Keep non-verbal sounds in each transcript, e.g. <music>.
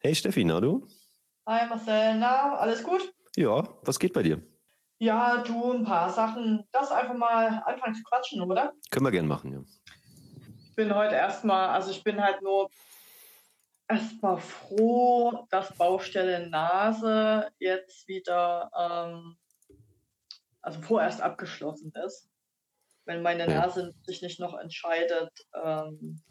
Hey Steffi, na du? Hi Marcel, na, alles gut? Ja, was geht bei dir? Ja, du, ein paar Sachen. Lass einfach mal anfangen zu quatschen, oder? Können wir gerne machen, ja. Ich bin heute erstmal, also ich bin halt nur erstmal froh, dass Baustelle Nase jetzt wieder, ähm, also vorerst abgeschlossen ist. Wenn meine Ja. Nase sich nicht noch entscheidet, ähm,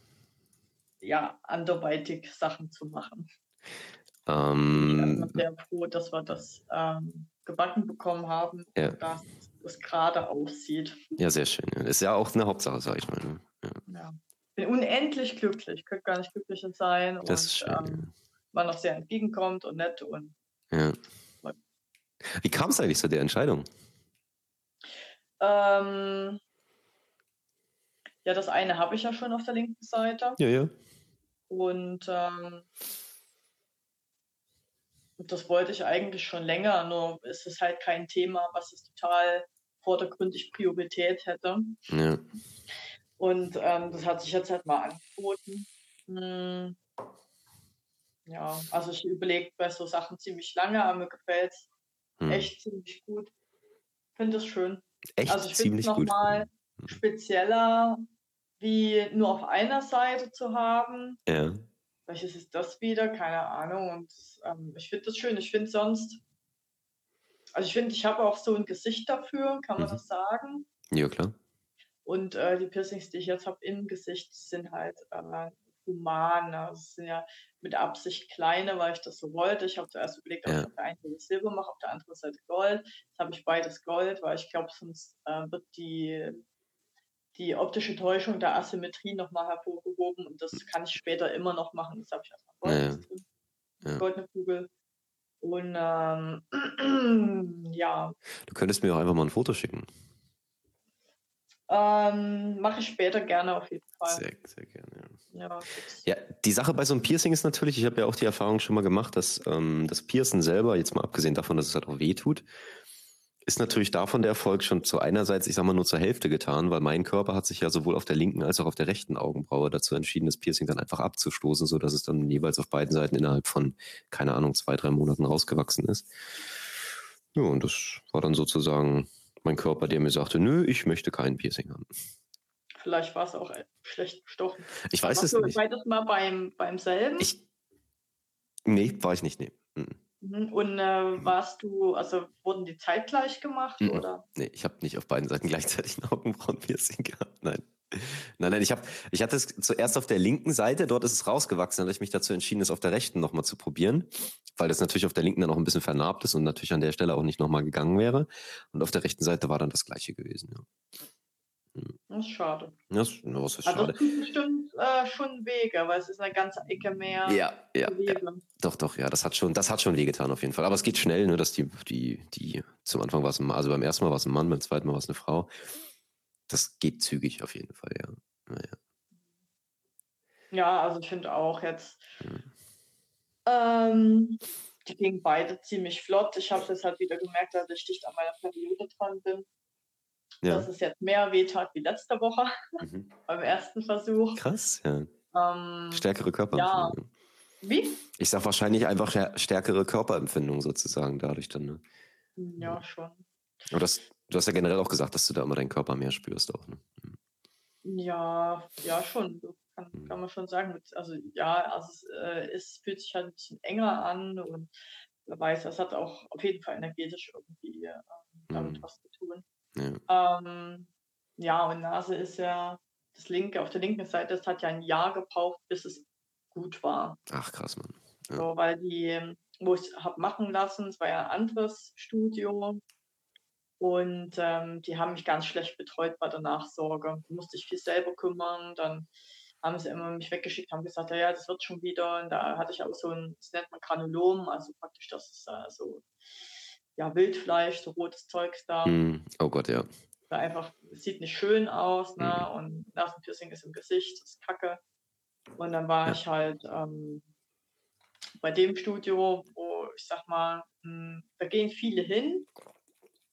ja, anderweitig Sachen zu machen. Ich bin Ähm, sehr froh, dass wir das ähm, gebacken bekommen haben, Ja. dass es gerade aussieht. ja, sehr schön. Ist ja auch eine Hauptsache, sag ich mal. Ne? Ja, Ja. Bin unendlich glücklich, könnte gar nicht glücklicher sein das ist und schön. ähm, man noch sehr entgegenkommt und nett und. Ja. Wie kam es eigentlich zu der Entscheidung? ähm, ja, das eine habe ich ja schon auf der linken Seite Ja, ja. und ähm, das wollte ich eigentlich schon länger, nur es ist halt kein Thema, was es total vordergründig Priorität hätte. Ja, Und ähm, das hat sich jetzt halt mal angeboten. Hm. Ja, also ich überlege bei so Sachen ziemlich lange, aber mir gefällt es hm. echt ziemlich gut. Finde es schön. Echt Also ich finde es nochmal spezieller, wie nur auf einer Seite zu haben. Ja, Welches ist das wieder? Keine Ahnung. Und ähm, ich finde das schön. Ich finde sonst, also ich finde, ich habe auch so ein Gesicht dafür, kann man Mhm. das sagen? ja klar. Und äh, die Piercings, die ich jetzt habe im Gesicht, sind halt äh, human. Also es sind ja mit Absicht kleine, weil ich das so wollte. Ich habe zuerst überlegt, ob Ja. ich auf der einen Seite Silber mache, auf der anderen Seite Gold. Jetzt habe ich beides Gold, weil ich glaube, sonst äh, wird die, die optische Täuschung der Asymmetrie nochmal hervorgehoben. Und das kann ich später immer noch machen. Das habe ich erstmal Gold. Ja. Goldene Kugel. Und ähm, <clears throat> ja, Du könntest mir auch einfach mal ein Foto schicken. ähm, mache ich später gerne auf jeden Fall. Sehr, sehr gerne. Ja. Ja, Ja, die Sache bei so einem Piercing ist natürlich, ich habe ja auch die Erfahrung schon mal gemacht, dass ähm, das Piercen selber, jetzt mal abgesehen davon, dass es halt auch weh tut, ist natürlich davon der Erfolg schon zu einerseits, ich sag mal, nur zur Hälfte getan, weil mein Körper hat sich ja sowohl auf der linken als auch auf der rechten Augenbraue dazu entschieden, das Piercing dann einfach abzustoßen, so dass es dann jeweils auf beiden Seiten innerhalb von, keine Ahnung, zwei, drei Monaten rausgewachsen ist. Ja, und das war dann sozusagen mein Körper, der mir sagte, nö, ich möchte kein Piercing haben. Vielleicht war es auch schlecht gestochen. Ich weiß Warst es du nicht. beides mal beim, beim selben? Ich, nee, war ich nicht, nee. Mhm. Mhm. Und äh, warst du, also wurden die zeitgleich gemacht Mhm. oder? Nee, ich habe nicht auf beiden Seiten <laughs> gleichzeitig ein Augenbrauenpiercing gehabt. Nein. Nein, nein, ich habe ich hatte es zuerst auf der linken Seite, dort ist es rausgewachsen, dann habe ich mich dazu entschieden, es auf der rechten nochmal zu probieren, weil das natürlich auf der linken dann noch ein bisschen vernarbt ist und natürlich an der Stelle auch nicht nochmal gegangen wäre. Und auf der rechten Seite war dann das gleiche gewesen, ja. Das ist schade. Das, das ist Also schade. tut bestimmt äh, schon Wege, weil es ist eine ganze Ecke mehr Ja, ja, ja, doch, doch, ja, das hat schon, das hat schon wehgetan auf jeden Fall. Aber es geht schnell, ne, dass die, die, die, zum Anfang war es ein Mann, also beim ersten Mal war es ein Mann, beim zweiten Mal war es eine Frau. Das geht zügig auf jeden Fall, ja. Naja. Ja, also ich finde auch jetzt, Mhm. ähm, die gingen beide ziemlich flott. Ich habe es jetzt halt wieder gemerkt, dass ich dicht an meiner Periode dran bin. Ja. Dass es jetzt mehr wehtat wie letzte Woche <laughs> Mhm. beim ersten Versuch. Krass, ja. Ähm, Stärkere Körperempfindung. wie? Ich sag wahrscheinlich einfach stär- stärkere Körperempfindung sozusagen dadurch dann. Ne? Ja, schon. Aber das, du hast ja generell auch gesagt, dass du da immer deinen Körper mehr spürst auch. Ne? Ja, ja, schon. Kann, Mhm. kann man schon sagen. Also ja, also es, äh, es fühlt sich halt ein bisschen enger an und wer weiß, das hat auch auf jeden Fall energetisch irgendwie äh, damit Mhm. was zu tun. Ja. Ähm, ja, und Nase ist ja das linke, auf der linken Seite, das hat ja ein Jahr gebraucht, bis es gut war. Ach krass, Mann. Ja. So, weil die, wo ich habe machen lassen, es war ja ein anderes Studio. Und ähm, die haben mich ganz schlecht betreut bei der Nachsorge. Da musste ich viel selber kümmern. Dann haben sie immer mich weggeschickt, haben gesagt, ja, ja, das wird schon wieder. Und da hatte ich auch so ein, das nennt man Granulom, also praktisch das ist äh, so ja, Wildfleisch, so rotes Zeugs da. Hm. Oh Gott, ja. Weil einfach, es sieht nicht schön aus, ne? Mhm. Und Nasenpiercing ist im Gesicht, das ist kacke. Und dann war Ja. ich halt ähm, bei dem Studio, wo ich sag mal, mh, da gehen viele hin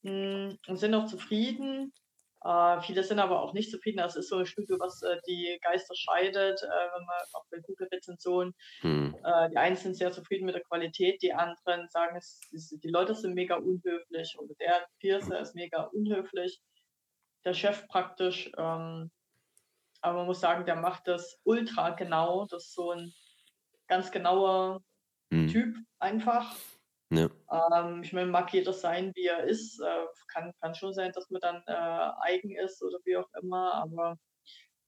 mh, und sind auch zufrieden. Äh, viele sind aber auch nicht zufrieden. Das ist so ein Studio, was äh, die Geister scheidet, äh, wenn man auch bei Google-Rezensionen. Hm. Äh, die einen sind sehr zufrieden mit der Qualität, die anderen sagen, es, es, die Leute sind mega unhöflich oder der Piercer ist mega unhöflich. Der Chef praktisch. Ähm, aber man muss sagen, der macht das ultra genau. Das ist so ein ganz genauer hm. Typ einfach. Ja. Ähm, ich meine, mag jeder sein, wie er ist. Äh, kann, kann schon sein, dass man dann äh, eigen ist oder wie auch immer, aber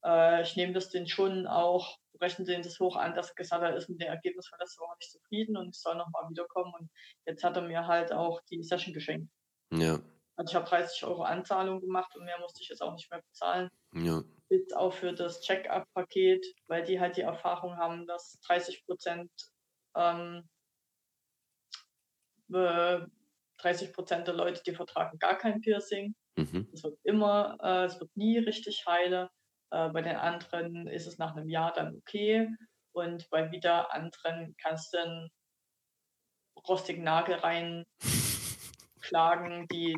äh, ich nehme das den schon auch, rechne den das hoch an, dass er gesagt hat, er ist mit dem Ergebnis von letzter Woche nicht zufrieden und ich soll nochmal wiederkommen. Und jetzt hat er mir halt auch die Session geschenkt. Ja. Also ich habe 30 Euro Anzahlung gemacht und mehr musste ich jetzt auch nicht mehr bezahlen. Ja. Jetzt auch für das Check-up-Paket, weil die halt die Erfahrung haben, dass 30 Prozent ähm, 30 Prozent der Leute, die vertragen gar kein Piercing. Mhm. Es wird immer, äh, es wird nie richtig heile. Äh, bei den anderen ist es nach einem Jahr dann okay. Und bei wieder anderen kannst du einen rostigen Nagel reinschlagen, <laughs> die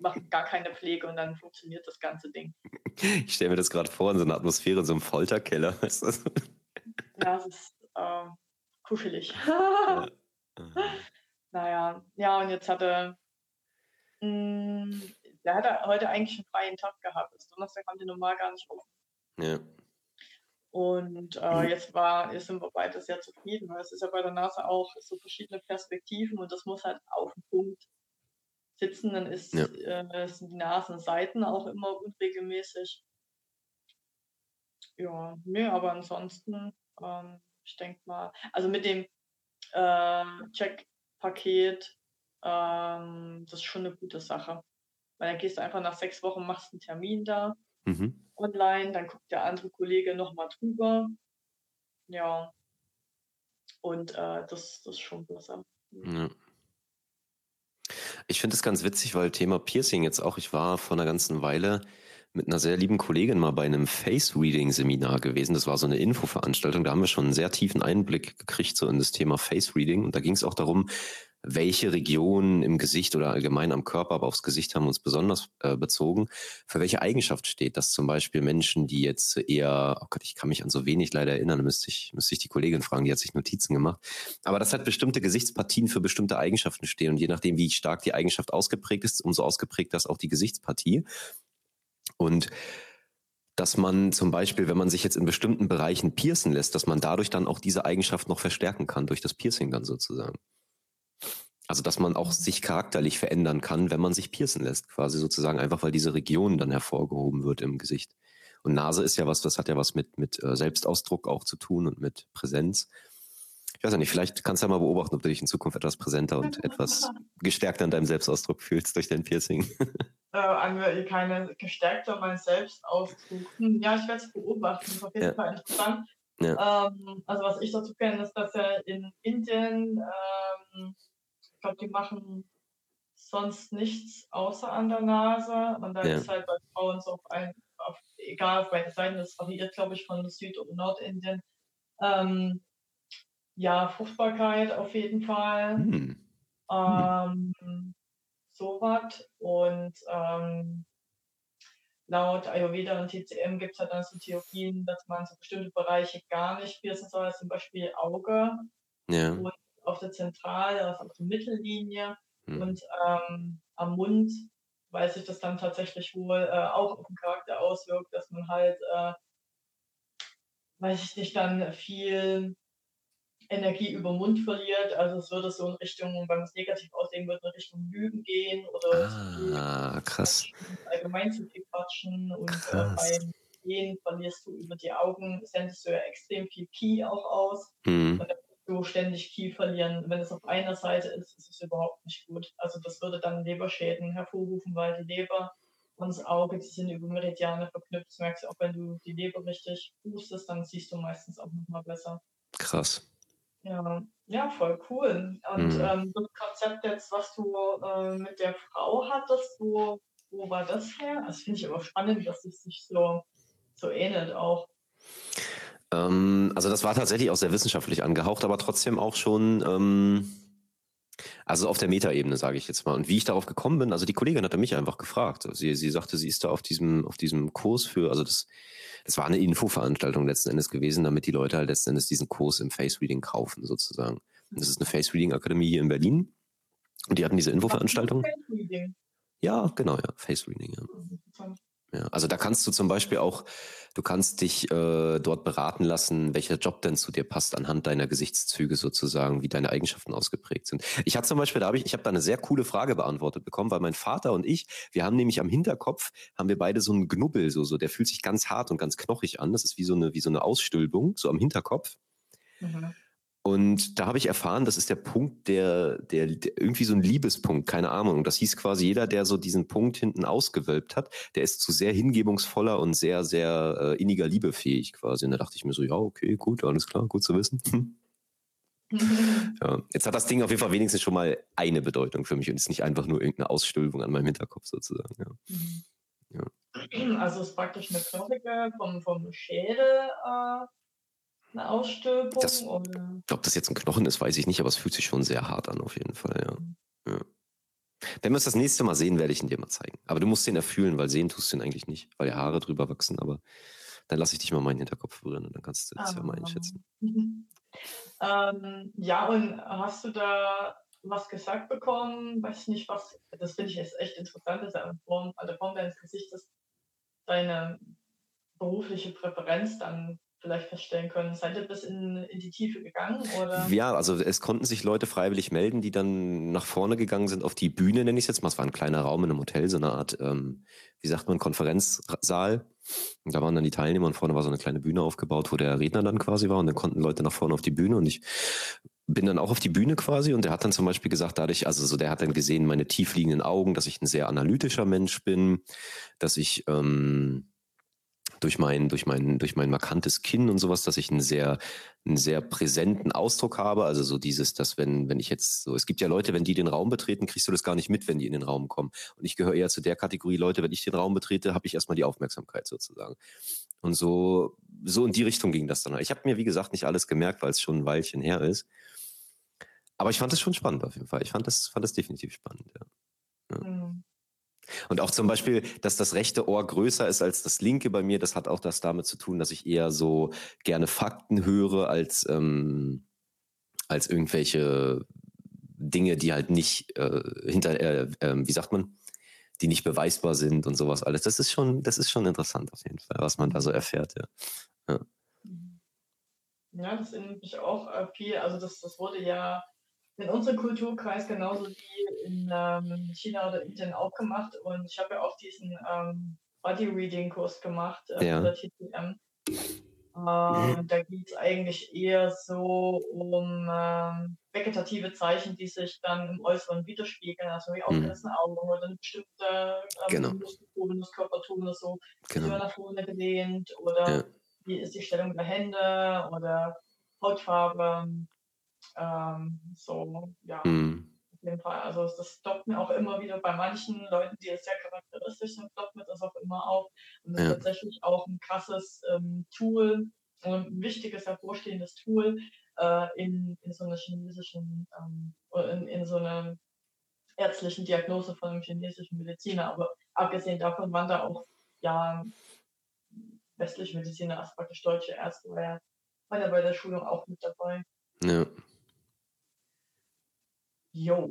machen gar keine Pflege und dann funktioniert das ganze Ding. Ich stelle mir das gerade vor in so einer Atmosphäre, in so einem Folterkeller. <laughs> ja, es ist äh, kuschelig. ja. <laughs> Naja, ja, und jetzt hatte, mh, hm, der hatte heute eigentlich einen freien Tag gehabt. Das Donnerstag haben die normal gar nicht offen. Ja. Und äh, mhm. jetzt war, jetzt sind wir beide sehr zufrieden, weil es ist ja bei der NASA auch so verschiedene Perspektiven und das muss halt auf dem Punkt sitzen. Dann ist, ja. äh, sind die Nasenseiten auch immer unregelmäßig. Ja, nee, aber ansonsten, ähm, ich denke mal, also mit dem äh, Check Paket, ähm, das ist schon eine gute Sache. Weil dann gehst du einfach nach sechs Wochen, machst einen Termin da mhm. online, dann guckt der andere Kollege nochmal drüber. Ja. Und äh, das, das ist schon besser. Ja. Ich finde es ganz witzig, weil Thema Piercing jetzt auch, ich war vor einer ganzen Weile mit einer sehr lieben Kollegin mal bei einem Face-Reading-Seminar gewesen. Das war so eine Infoveranstaltung. Da haben wir schon einen sehr tiefen Einblick gekriegt so in das Thema Face-Reading. Und da ging es auch darum, welche Regionen im Gesicht oder allgemein am Körper, aber aufs Gesicht haben uns besonders äh, bezogen, für welche Eigenschaft steht das zum Beispiel Menschen, die jetzt eher, oh Gott, ich kann mich an so wenig leider erinnern, müsste ich, müsste ich die Kollegin fragen, die hat sich Notizen gemacht. Aber das hat bestimmte Gesichtspartien für bestimmte Eigenschaften stehen und je nachdem, wie stark die Eigenschaft ausgeprägt ist, umso ausgeprägt das auch die Gesichtspartie. Und dass man zum Beispiel, wenn man sich jetzt in bestimmten Bereichen piercen lässt, dass man dadurch dann auch diese Eigenschaft noch verstärken kann, durch das Piercing dann sozusagen. Also, dass man auch sich charakterlich verändern kann, wenn man sich piercen lässt, quasi sozusagen einfach, weil diese Region dann hervorgehoben wird im Gesicht. Und Nase ist ja was, das hat ja was mit, mit äh, Selbstausdruck auch zu tun und mit Präsenz. Ich weiß ja nicht, vielleicht kannst du ja mal beobachten, ob du dich in Zukunft etwas präsenter und <laughs> etwas gestärkter an deinem Selbstausdruck fühlst durch dein Piercing. <laughs> äh, keine gestärkter mein Selbstausdruck. Hm, ja, ich werde es beobachten. Das ist auf jeden ja. Fall interessant. Ja. Ähm, also was ich dazu kenne, ist, dass er in Indien, ähm, ich glaube, die machen sonst nichts außer an der Nase. Und dann ja. ist halt bei Frauen so auf ein, auf, egal auf welche Seiten, das variiert, glaube ich, von Süd- oder Nordindien. Ähm, ja, Fruchtbarkeit auf jeden Fall. Hm. Ähm, sowas. Und ähm, laut Ayurveda und TCM gibt es halt dann so Theorien, dass man so bestimmte Bereiche gar nicht piercen soll, zum Beispiel Auge ja. und auf der Zentrale, also auf der Mittellinie hm. und ähm, am Mund, weil sich das dann tatsächlich wohl äh, auch auf den Charakter auswirkt, dass man halt, äh, weiß ich nicht, dann viel Energie über den Mund verliert. Also es würde so in Richtung, wenn man es negativ auslegen würde, in Richtung Lügen gehen oder ah, krass. allgemein zu viel quatschen und äh, beim Gehen verlierst du über die Augen, sendest du ja extrem viel Ki auch aus. Mhm. Und dann du ständig Ki verlieren. Wenn es auf einer Seite ist, ist es überhaupt nicht gut. Also das würde dann Leberschäden hervorrufen, weil die Leber und das Auge, die sind über Meridiane verknüpft. Das merkst du auch, wenn du die Leber richtig hustest, dann siehst du meistens auch nochmal besser. Krass. Ja, ja, voll cool. Und mhm. ähm, das Konzept jetzt, was du äh, mit der Frau hattest, wo, wo war das her? Das finde ich aber spannend, dass es sich so, so ähnelt auch. Ähm, also das war tatsächlich auch sehr wissenschaftlich angehaucht, aber trotzdem auch schon, ähm, Also auf der Metaebene, sage ich jetzt mal. Und wie ich darauf gekommen bin, also die Kollegin hatte mich einfach gefragt. Sie, sie sagte, sie ist da auf diesem, auf diesem Kurs für, also das, das war eine Infoveranstaltung letzten Endes gewesen, damit die Leute halt letzten Endes diesen Kurs im Face Reading kaufen, sozusagen. Und das ist eine Face Reading Akademie hier in Berlin. Und die hatten diese Infoveranstaltung. Face Reading. Ja, genau, ja, Face Reading, ja. Ja, also da kannst du zum Beispiel auch, du kannst dich äh, dort beraten lassen, welcher Job denn zu dir passt anhand deiner Gesichtszüge sozusagen, wie deine Eigenschaften ausgeprägt sind. Ich hatte zum Beispiel, da habe ich, ich habe da eine sehr coole Frage beantwortet bekommen, weil mein Vater und ich, wir haben nämlich am Hinterkopf, haben wir beide so einen Knubbel, so, so, der fühlt sich ganz hart und ganz knochig an. Das ist wie so eine, wie so eine Ausstülpung, so am Hinterkopf. Mhm. Und da habe ich erfahren, das ist der Punkt, der, der, der, irgendwie so ein Liebespunkt, keine Ahnung. Das hieß quasi, jeder, der so diesen Punkt hinten ausgewölbt hat, der ist zu sehr hingebungsvoller und sehr, sehr äh, inniger Liebe fähig quasi. Und da dachte ich mir so, ja, okay, gut, alles klar, gut zu wissen. <laughs> ja, jetzt hat das Ding auf jeden Fall wenigstens schon mal eine Bedeutung für mich und ist nicht einfach nur irgendeine Ausstülpung an meinem Hinterkopf sozusagen. Ja. Mhm. Ja. Also es ist praktisch eine knochige vom, vom Schädel äh, eine Ausstülpung? Das, oder? Ob das jetzt ein Knochen ist, weiß ich nicht, aber es fühlt sich schon sehr hart an, auf jeden Fall, ja. Mhm. ja. Wenn wir es das nächste Mal sehen, werde ich ihn dir mal zeigen. Aber du musst den erfühlen, weil sehen tust du ihn eigentlich nicht, weil ja Haare drüber wachsen, aber dann lasse ich dich mal meinen Hinterkopf berühren und dann kannst du das ah, ja mal einschätzen. Mhm. Ähm, ja, und hast du da was gesagt bekommen? Weiß ich nicht, was, das finde ich jetzt echt interessant, dass er an der Form deines Gesichtes deine berufliche Präferenz dann vielleicht feststellen können. Seid ihr bis in, in die Tiefe gegangen? Oder? Ja, also es konnten sich Leute freiwillig melden, die dann nach vorne gegangen sind auf die Bühne, nenne ich es jetzt mal. Es war ein kleiner Raum in einem Hotel, so eine Art, ähm, wie sagt man, Konferenzsaal. Und da waren dann die Teilnehmer und vorne war so eine kleine Bühne aufgebaut, wo der Redner dann quasi war und dann konnten Leute nach vorne auf die Bühne und ich bin dann auch auf die Bühne quasi und der hat dann zum Beispiel gesagt, dadurch, also so der hat dann gesehen, meine tiefliegenden Augen, dass ich ein sehr analytischer Mensch bin, dass ich ähm, durch mein, durch mein, durch mein markantes Kinn und sowas, dass ich einen sehr, einen sehr präsenten Ausdruck habe. Also so dieses, dass wenn, wenn ich jetzt so, es gibt ja Leute, wenn die den Raum betreten, kriegst du das gar nicht mit, wenn die in den Raum kommen. Und ich gehöre eher zu der Kategorie Leute, wenn ich den Raum betrete, habe ich erstmal die Aufmerksamkeit sozusagen. Und so, so in die Richtung ging das dann. Ich habe mir, wie gesagt, nicht alles gemerkt, weil es schon ein Weilchen her ist. Aber ich fand es schon spannend auf jeden Fall. Ich fand das, fand das definitiv spannend, ja. Und auch zum Beispiel, dass das rechte Ohr größer ist als das linke bei mir, das hat auch das damit zu tun, dass ich eher so gerne Fakten höre als, ähm, als irgendwelche Dinge, die halt nicht äh, hinter, äh, äh, wie sagt man, die nicht beweisbar sind und sowas alles. Das ist schon, das ist schon interessant auf jeden Fall, was man da so erfährt, ja. Ja, ja das erinnert mich auch äh, viel, also das, das wurde ja in unserem Kulturkreis genauso wie in ähm, China oder Indien auch gemacht. Und ich habe ja auch diesen ähm, Body Reading Kurs gemacht äh, ja. der TTM. Ähm, da geht es eigentlich eher so um ähm, vegetative Zeichen, die sich dann im Äußeren widerspiegeln, also wie aufgerissene mhm. Augen oder eine bestimmte ähm, genau. Muskeltonus, Körpertonus, so genau. immer nach vorne gelehnt oder ja. wie ist die Stellung der Hände oder Hautfarbe, ähm, so, ja. Mhm. Auf jeden Fall. Also das stoppt mir auch immer wieder bei manchen Leuten, die es sehr charakteristisch sind, stoppt mir das auch immer auf. Und das ja. ist tatsächlich auch ein krasses ähm, Tool, ein wichtiges, hervorstehendes Tool äh, in, in so einer chinesischen, ähm, in, in so einer ärztlichen Diagnose von einem chinesischen Mediziner. Aber abgesehen davon waren da auch ja westliche Mediziner, also praktisch deutsche Ärzte, war ja, war ja bei der Schulung auch mit dabei. Ja. Jo.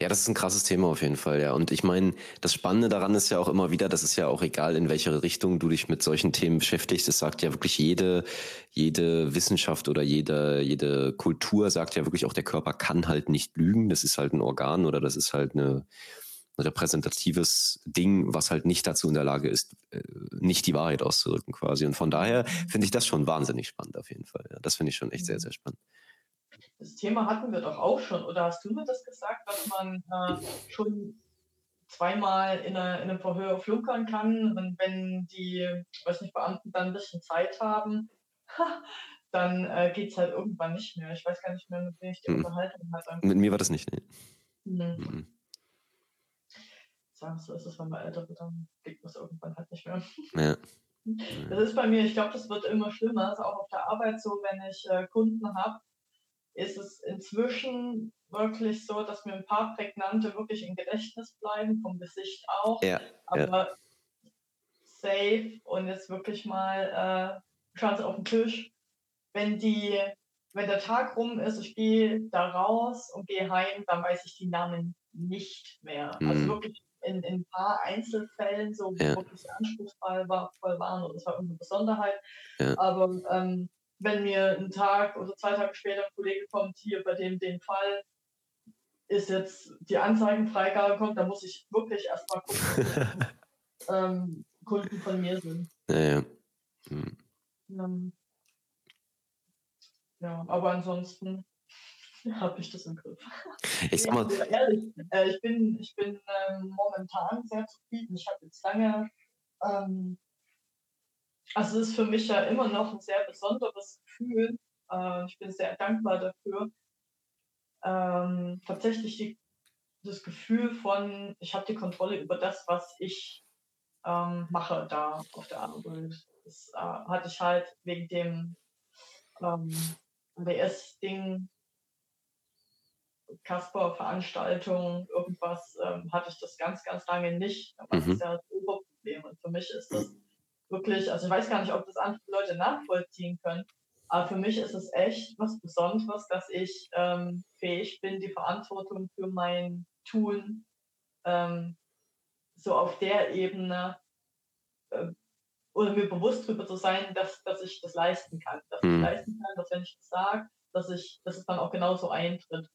Ja, das ist ein krasses Thema auf jeden Fall, ja. Und ich meine, das Spannende daran ist ja auch immer wieder, das ist ja auch egal, in welche Richtung du dich mit solchen Themen beschäftigst. Es sagt ja wirklich jede, jede Wissenschaft oder jede, jede Kultur sagt ja wirklich auch, der Körper kann halt nicht lügen. Das ist halt ein Organ oder das ist halt eine, ein repräsentatives Ding, was halt nicht dazu in der Lage ist, äh, nicht die Wahrheit auszudrücken quasi. Und von daher finde ich das schon wahnsinnig spannend auf jeden Fall. Ja. Das finde ich schon echt sehr, mhm. sehr spannend das Thema hatten wir doch auch schon. Oder hast du mir das gesagt, dass man äh, schon zweimal in, eine, in einem Verhör flunkern kann und wenn die, weiß nicht, Beamten dann ein bisschen Zeit haben, <laughs> dann äh, geht es halt irgendwann nicht mehr. Ich weiß gar nicht mehr, mit wem ich die mhm. Unterhaltung hatte. Mit mir war das nicht, ne? Mhm. Mhm. Sagen so ist es, wenn man älter wird, dann geht es irgendwann halt nicht mehr. <laughs> Ja. Das ist bei mir, ich glaube, das wird immer schlimmer. Das ist auch auf der Arbeit so, wenn ich äh, Kunden habe, ist es inzwischen wirklich so, dass mir ein paar prägnante wirklich im Gedächtnis bleiben, vom Gesicht auch. Ja, aber ja. safe und jetzt wirklich mal äh, Chance auf den Tisch. Wenn die, wenn der Tag rum ist, ich gehe da raus und gehe heim, dann weiß ich die Namen nicht mehr. Also mhm. Also wirklich in, in ein paar Einzelfällen, so ja. wirklich anspruchsvoll war, voll waren oder es war irgendeine Besonderheit. Ja. Aber ähm, wenn mir ein Tag oder zwei Tage später ein Kollege kommt, hier bei dem den Fall ist jetzt die Anzeigenfreigabe kommt, dann muss ich wirklich erstmal gucken, <laughs> ähm, Kunden von mir sind. Ja, ja. Hm. Ähm, ja, aber ansonsten <laughs> habe ich das im Griff. Ich sag mal, ehrlich, äh, ich bin, ich bin ähm, momentan sehr zufrieden. Ich habe jetzt lange, ähm, also es ist für mich ja immer noch ein sehr besonderes Gefühl. Äh, ich bin sehr dankbar dafür. Ähm, tatsächlich die, das Gefühl von, ich habe die Kontrolle über das, was ich ähm, mache da auf der Arbeit. Das äh, hatte ich halt wegen dem ähm, AWS-Ding Kasper-Veranstaltung, irgendwas, ähm, hatte ich das ganz, ganz lange nicht. Aber mhm. das ist ja das Oberproblem. Und für mich ist das wirklich, also ich weiß gar nicht, ob das andere Leute nachvollziehen können, aber für mich ist es echt was Besonderes, dass ich ähm, fähig bin, die Verantwortung für mein Tun ähm, so auf der Ebene äh, oder mir bewusst darüber zu sein, dass, dass ich das leisten kann. Dass mhm. ich leisten kann, dass wenn ich das sage, dass ich, dass es dann auch genauso eintritt.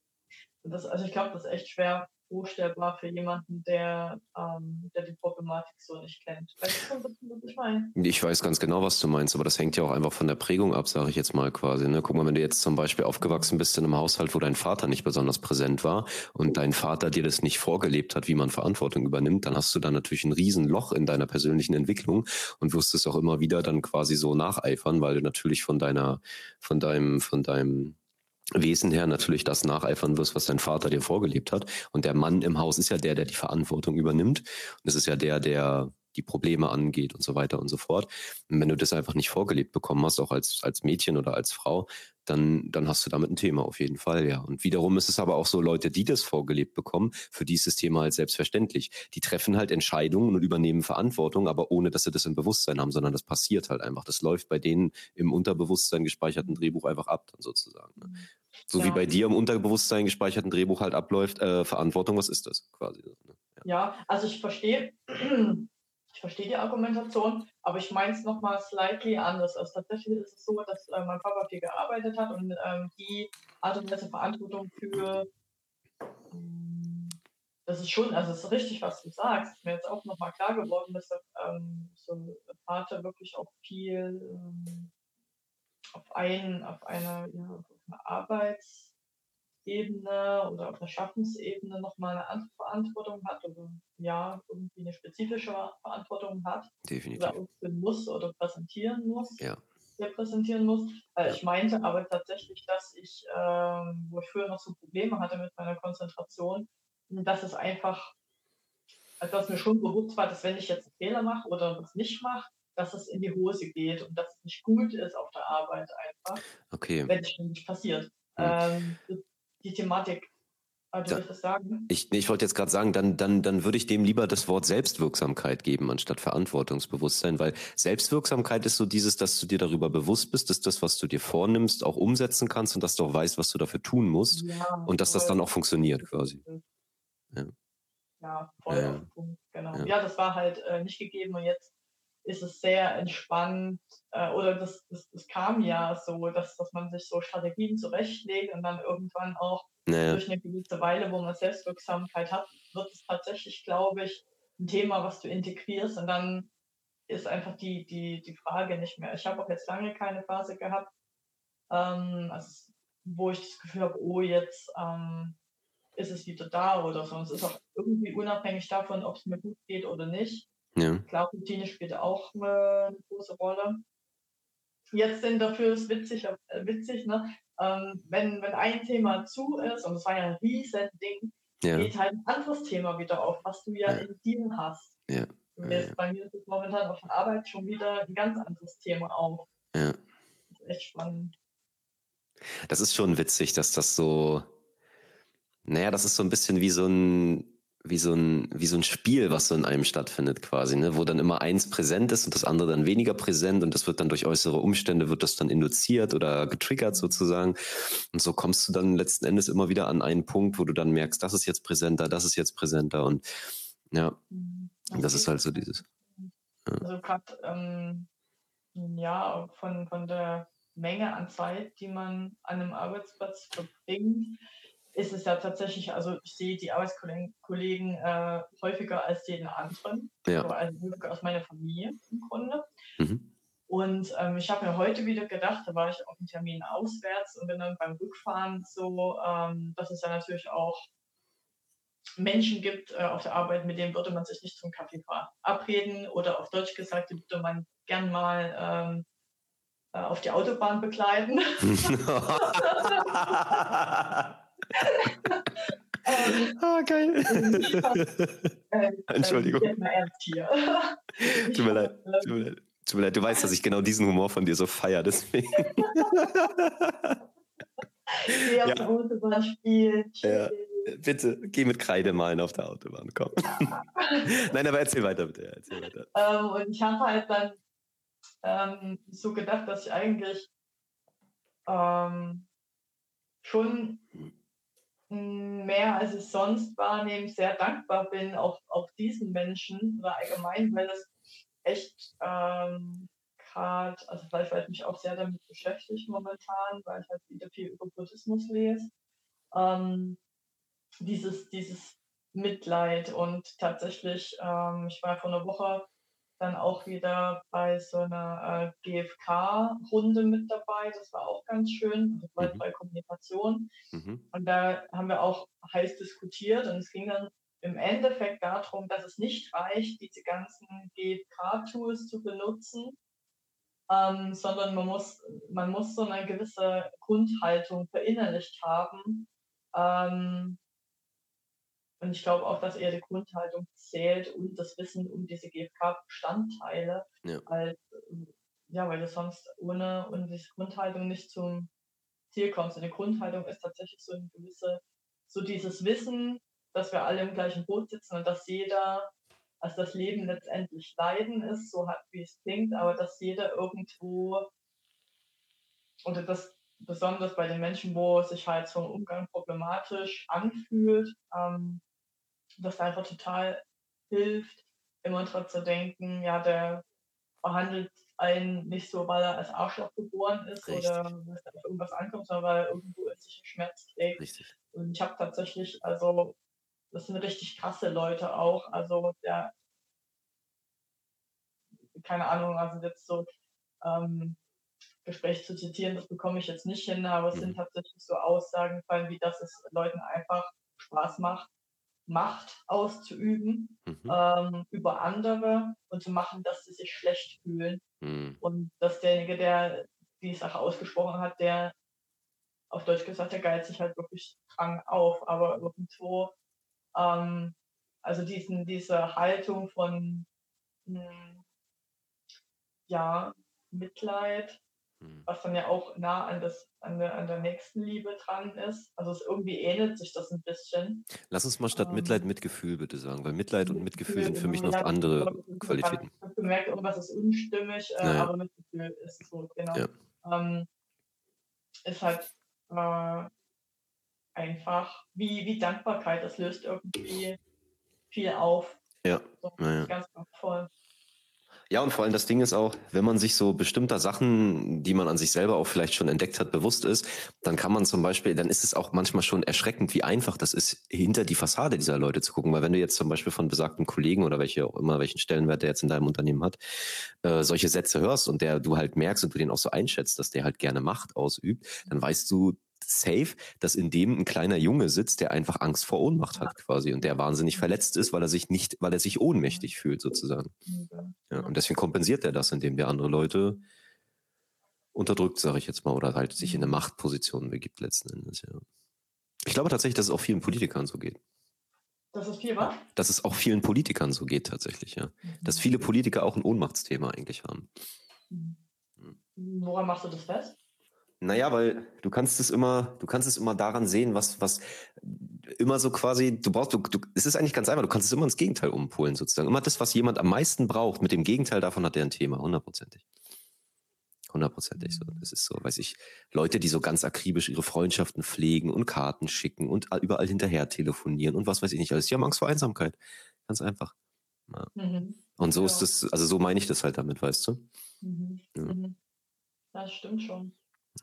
Das, also ich glaube, das ist echt schwer vorstellbar für jemanden, der, ähm, der die Problematik so nicht kennt. Weißt du, was ich? Ich weiß ganz genau, was du meinst, aber das hängt ja auch einfach von der Prägung ab, sage ich jetzt mal quasi. Ne? Guck mal, wenn du jetzt zum Beispiel aufgewachsen bist in einem Haushalt, wo dein Vater nicht besonders präsent war und dein Vater dir das nicht vorgelebt hat, wie man Verantwortung übernimmt, dann hast du da natürlich ein Riesenloch in deiner persönlichen Entwicklung und wirst es auch immer wieder dann quasi so nacheifern, weil du natürlich von deiner, von deinem, von deinem Wesen her natürlich das nacheifern wirst, was dein Vater dir vorgelebt hat. Und der Mann im Haus ist ja der, der die Verantwortung übernimmt. Und es ist ja der, der die Probleme angeht und so weiter und so fort. Und wenn du das einfach nicht vorgelebt bekommen hast, auch als, als Mädchen oder als Frau, dann, dann hast du damit ein Thema auf jeden Fall, ja. Und wiederum ist es aber auch so, Leute, die das vorgelebt bekommen, für die ist das Thema halt selbstverständlich. Die treffen halt Entscheidungen und übernehmen Verantwortung, aber ohne, dass sie das im Bewusstsein haben, sondern das passiert halt einfach. Das läuft bei denen im Unterbewusstsein gespeicherten Drehbuch einfach ab, dann sozusagen. Ne? Mhm. So ja. wie bei dir im Unterbewusstsein gespeicherten Drehbuch halt abläuft, äh, Verantwortung, was ist das quasi? Ne? Ja. ja, also ich verstehe, ich verstehe die Argumentation, aber ich meine es nochmal slightly anders. Also tatsächlich ist es so, dass äh, mein Papa viel gearbeitet hat und ähm, die Art und Weise Verantwortung für ähm, das ist schon, also es ist richtig, was du sagst. Ist mir jetzt auch nochmal klar geworden, dass ähm, so Vater wirklich auch viel ähm, auf, ein, auf eine, ja, auf eine Arbeits- Ebene oder auf der Schaffensebene nochmal eine andere Verantwortung hat oder ja, irgendwie eine spezifische Verantwortung hat. Definitiv. Oder muss oder präsentieren muss. Ja. Repräsentieren muss. Äh, ich meinte aber tatsächlich, dass ich, ähm, wo ich früher noch so Probleme hatte mit meiner Konzentration, dass es einfach, also dass mir schon bewusst war, dass wenn ich jetzt einen Fehler mache oder was nicht mache, dass es in die Hose geht und dass es nicht gut ist auf der Arbeit einfach. Okay. Wenn es nicht passiert. Mhm. Ähm, die Thematik. Also, da, sagen? Ich, ich wollte jetzt gerade sagen, dann, dann, dann würde ich dem lieber das Wort Selbstwirksamkeit geben, anstatt Verantwortungsbewusstsein, weil Selbstwirksamkeit ist so dieses, dass du dir darüber bewusst bist, dass das, was du dir vornimmst, auch umsetzen kannst und dass du auch weißt, was du dafür tun musst ja, und dass das dann auch funktioniert quasi. Ja, ja voll ja. genau. Ja. ja. das war halt äh, nicht gegeben und jetzt ist es sehr entspannt äh, oder das, das, das kam ja so, dass, dass man sich so Strategien zurechtlegt und dann irgendwann auch naja. durch eine gewisse Weile, wo man Selbstwirksamkeit hat, wird es tatsächlich, glaube ich, ein Thema, was du integrierst und dann ist einfach die, die, die Frage nicht mehr. Ich habe auch jetzt lange keine Phase gehabt, ähm, also, wo ich das Gefühl habe, oh, jetzt ähm, ist es wieder da oder so. Und es ist auch irgendwie unabhängig davon, ob es mir gut geht oder nicht. Ja. Klar, Routine spielt auch eine große Rolle. Jetzt sind dafür ist witzig, äh, witzig ne? Ähm, wenn, wenn ein Thema zu ist, und es war ja ein riesen Ding, ja. geht halt ein anderes Thema wieder auf, was du ja, ja. in dir hast. Ja. Jetzt bei mir ist es momentan auf der Arbeit schon wieder ein ganz anderes Thema auf. Ja. Das ist echt spannend. Das ist schon witzig, dass das so, naja, das ist so ein bisschen wie so ein, wie so ein, wie so ein Spiel, was so in einem stattfindet quasi, ne? wo dann immer eins präsent ist und das andere dann weniger präsent und das wird dann durch äußere Umstände wird das dann induziert oder getriggert sozusagen und so kommst du dann letzten Endes immer wieder an einen Punkt, wo du dann merkst, das ist jetzt präsenter, das ist jetzt präsenter und ja, mhm. das ist halt so dieses. Ja. Also gerade ähm, ja von von der Menge an Zeit, die man an einem Arbeitsplatz verbringt, ist es ja tatsächlich, also ich sehe die Arbeitskollegen äh, häufiger als jeden anderen, ja. also häufiger aus meiner Familie im Grunde. Mhm. Und ähm, ich habe mir heute wieder gedacht, da war ich auf einem Termin auswärts und bin dann beim Rückfahren so, ähm, dass es ja natürlich auch Menschen gibt äh, auf der Arbeit, mit denen würde man sich nicht zum Kaffee verabreden oder auf Deutsch gesagt, die würde man gern mal ähm, äh, auf die Autobahn begleiten. <laughs> <laughs> <laughs> <laughs> ähm, ah, geil. <laughs> Äh, Entschuldigung. Äh, <laughs> tut, mir leid, tut, mir leid, tut mir leid. Du weißt, dass ich genau diesen Humor von dir so feiere, deswegen. Auf ja. Autobahn spielen. Ja. Bitte, geh mit Kreide malen auf der Autobahn, komm. Nein, aber erzähl weiter, bitte. Erzähl weiter. Ähm, und ich habe halt dann ähm, so gedacht, dass ich eigentlich ähm, schon mehr als ich sonst wahrnehme, sehr dankbar bin, auch, auch diesen Menschen oder allgemein, weil das echt ähm, gerade, also weil ich mich auch sehr damit beschäftige momentan, weil ich halt wieder viel über Buddhismus lese, ähm, dieses, dieses Mitleid und tatsächlich, ähm, ich war vor einer Woche dann auch wieder bei so einer äh, GFK-Runde mit dabei. Das war auch ganz schön, also bei, mhm. bei Kommunikation. Mhm. Und da haben wir auch heiß diskutiert und es ging dann im Endeffekt darum, dass es nicht reicht, diese ganzen GFK-Tools zu benutzen, ähm, sondern man muss, man muss so eine gewisse Grundhaltung verinnerlicht haben, ähm, und ich glaube auch, dass eher die Grundhaltung zählt und das Wissen um diese GFK-Bestandteile, ja. Als, ja, weil du sonst ohne, ohne diese Grundhaltung nicht zum Ziel kommst. Und die Grundhaltung ist tatsächlich so eine gewisse, so dieses Wissen, dass wir alle im gleichen Boot sitzen und dass jeder, also das Leben letztendlich Leiden ist, so hat wie es klingt, aber dass jeder irgendwo oder das besonders bei den Menschen, wo es sich halt so ein Umgang problematisch anfühlt, ähm, das einfach total hilft, immer dran zu denken, ja, der behandelt einen nicht so, weil er als Arschloch geboren ist Richtig. oder weil es auf irgendwas ankommt, sondern weil er irgendwo in sich Schmerz trägt. Richtig. Und ich habe tatsächlich, also das sind richtig krasse Leute auch, also der, keine Ahnung, also jetzt so ähm, Gespräch zu zitieren, das bekomme ich jetzt nicht hin, aber es mhm. sind tatsächlich so Aussagen fallen, wie dass es Leuten einfach Spaß macht, Macht auszuüben mhm. ähm, über andere und zu machen, dass sie sich schlecht fühlen. Mhm. Und dass derjenige, der die Sache ausgesprochen hat, der auf Deutsch gesagt, der geilt sich halt wirklich krank auf, aber irgendwo, ähm, also diesen, diese Haltung von, mh, hm, ja, Mitleid. Was dann ja auch nah an, das, an, der, an der Nächstenliebe dran ist. Also es irgendwie ähnelt sich das ein bisschen. Lass uns mal statt ähm, Mitleid Mitgefühl bitte sagen, weil Mitleid und Mitgefühl sind für mich noch andere Qualitäten. Ich habe gemerkt, irgendwas ist unstimmig, äh, naja. aber Mitgefühl ist so, genau. Ja. Ähm, ist halt äh, einfach wie, wie Dankbarkeit, das löst irgendwie viel auf. Ja. So, naja. Ganz, ganz voll. Ja, und vor allem das Ding ist auch, wenn man sich so bestimmter Sachen, die man an sich selber auch vielleicht schon entdeckt hat, bewusst ist, dann kann man zum Beispiel, dann ist es auch manchmal schon erschreckend, wie einfach das ist, hinter die Fassade dieser Leute zu gucken. Weil wenn du jetzt zum Beispiel von besagten Kollegen oder welche auch immer, welchen Stellenwert der jetzt in deinem Unternehmen hat, äh, solche Sätze hörst und der du halt merkst und du den auch so einschätzt, dass der halt gerne Macht ausübt, dann weißt du, safe, dass in dem ein kleiner Junge sitzt, der einfach Angst vor Ohnmacht hat quasi und der wahnsinnig verletzt ist, weil er sich nicht, weil er sich ohnmächtig fühlt sozusagen. Ja, und deswegen kompensiert er das, indem der andere Leute unterdrückt, sage ich jetzt mal, oder halt sich in eine Machtposition begibt letzten Endes. Ja. Ich glaube tatsächlich, dass es auch vielen Politikern so geht. Dass es viel was? Dass es auch vielen Politikern so geht tatsächlich, ja. Mhm. Dass viele Politiker auch ein Ohnmachtsthema eigentlich haben. Mhm. Woran machst du das fest? Naja, weil du kannst es immer, du kannst es immer daran sehen, was, was immer so quasi, du brauchst, du, du, es ist eigentlich ganz einfach, du kannst es immer ins Gegenteil umpolen sozusagen. Immer das, was jemand am meisten braucht, mit dem Gegenteil davon hat er ein Thema, hundertprozentig. Hundertprozentig so. Das ist so, weiß ich, Leute, die so ganz akribisch ihre Freundschaften pflegen und Karten schicken und überall hinterher telefonieren und was weiß ich nicht alles. Die haben Angst vor Einsamkeit. Ganz einfach. Ja. Mhm. Und so ja. ist es, also so meine ich das halt damit, weißt du? Mhm. Ja. Mhm. Das stimmt schon.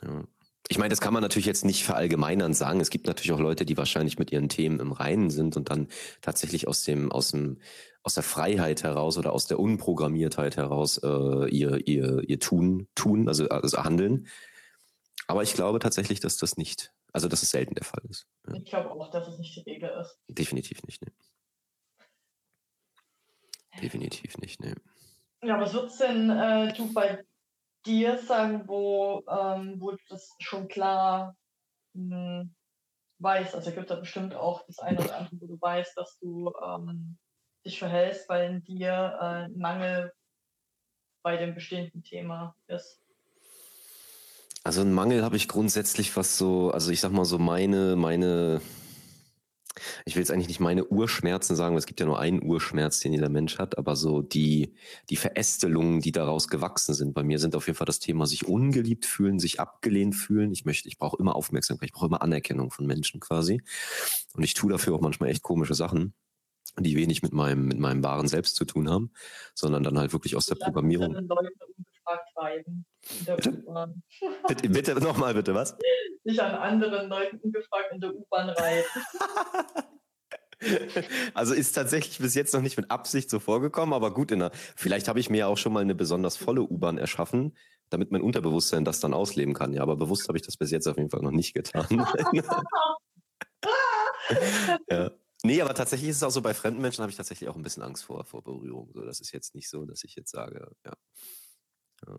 Ja. Ich meine, das kann man natürlich jetzt nicht verallgemeinern sagen. Es gibt natürlich auch Leute, die wahrscheinlich mit ihren Themen im Reinen sind und dann tatsächlich aus dem, aus dem, aus der Freiheit heraus oder aus der Unprogrammiertheit heraus äh, ihr, ihr, ihr Tun, tun, also, also handeln. Aber ich glaube tatsächlich, dass das nicht, also dass es selten der Fall ist. Ja. Ich glaube auch, dass es nicht die Regel ist. Definitiv nicht, ne. Definitiv nicht, ne. Ja, was wird's denn äh, du bei dir sagen, wo, ähm, wo du das schon klar mh, hm, weißt. Also gibt da bestimmt auch das eine oder andere, wo du weißt, dass du ähm, dich verhältst, weil in dir äh, Mangel bei dem bestehenden Thema ist. Also ein Mangel habe ich grundsätzlich, was so, also ich sag mal so meine, meine ich will jetzt eigentlich nicht meine Urschmerzen sagen, weil es gibt ja nur einen Urschmerz, den jeder Mensch hat, aber so die, die Verästelungen, die daraus gewachsen sind bei mir, sind auf jeden Fall das Thema sich ungeliebt fühlen, sich abgelehnt fühlen. Ich möchte, ich brauche immer Aufmerksamkeit, ich brauche immer Anerkennung von Menschen quasi. Und ich tue dafür auch manchmal echt komische Sachen die wenig mit meinem, mit meinem wahren Selbst zu tun haben, sondern dann halt wirklich aus der Programmierung. Bitte, bitte, bitte nochmal, bitte, was? <laughs> Sich an anderen Leuten ungefragt in der U-Bahn reiten. <laughs> Also ist tatsächlich bis jetzt noch nicht mit Absicht so vorgekommen, aber gut, in der, vielleicht habe ich mir ja auch schon mal eine besonders volle U-Bahn erschaffen, damit mein Unterbewusstsein das dann ausleben kann. Ja, aber bewusst habe ich das bis jetzt auf jeden Fall noch nicht getan. <laughs> ja. Nee, aber tatsächlich ist es auch so, bei fremden Menschen habe ich tatsächlich auch ein bisschen Angst vor, vor Berührung. So, das ist jetzt nicht so, dass ich jetzt sage, ja. Ja.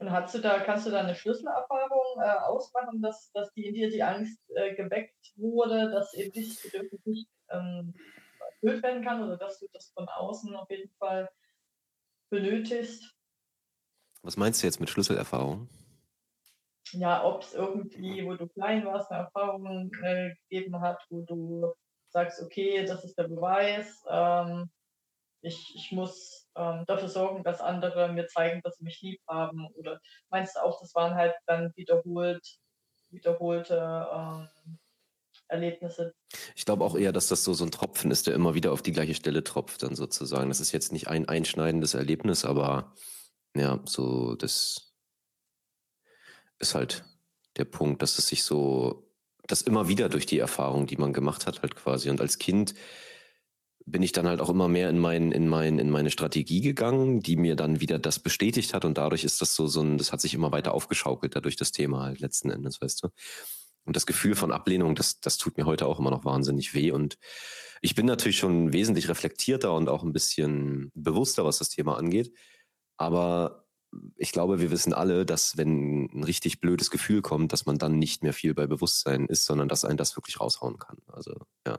Und hast du da, kannst du da eine Schlüsselerfahrung äh, ausmachen, dass, dass die in dir die Angst äh, geweckt wurde, dass eben dieses Bedürfnis nicht ähm, erfüllt werden kann oder dass du das von außen auf jeden Fall benötigst? Was meinst du jetzt mit Schlüsselerfahrung? Ja, ob es irgendwie, wo du klein warst, eine Erfahrung äh, gegeben hat, wo du sagst, okay, das ist der Beweis, ähm, ich, ich muss ähm, dafür sorgen, dass andere mir zeigen, dass sie mich lieb haben? Oder meinst du auch, das waren halt dann wiederholt, wiederholte ähm, Erlebnisse? Ich glaube auch eher, dass das so, so ein Tropfen ist, der immer wieder auf die gleiche Stelle tropft, dann sozusagen. Das ist jetzt nicht ein einschneidendes Erlebnis, aber ja, so das ist halt der Punkt, dass es sich so das immer wieder durch die Erfahrung, die man gemacht hat, halt quasi. Und als Kind bin ich dann halt auch immer mehr in mein, in mein, in meine Strategie gegangen, die mir dann wieder das bestätigt hat und dadurch ist das so, so ein, das hat sich immer weiter aufgeschaukelt dadurch das Thema halt letzten Endes, weißt du. Und das Gefühl von Ablehnung, das, das tut mir heute auch immer noch wahnsinnig weh und ich bin natürlich schon wesentlich reflektierter und auch ein bisschen bewusster, was das Thema angeht. Aber ich glaube, wir wissen alle, dass wenn ein richtig blödes Gefühl kommt, dass man dann nicht mehr viel bei Bewusstsein ist, sondern dass einen das wirklich raushauen kann. Also ja,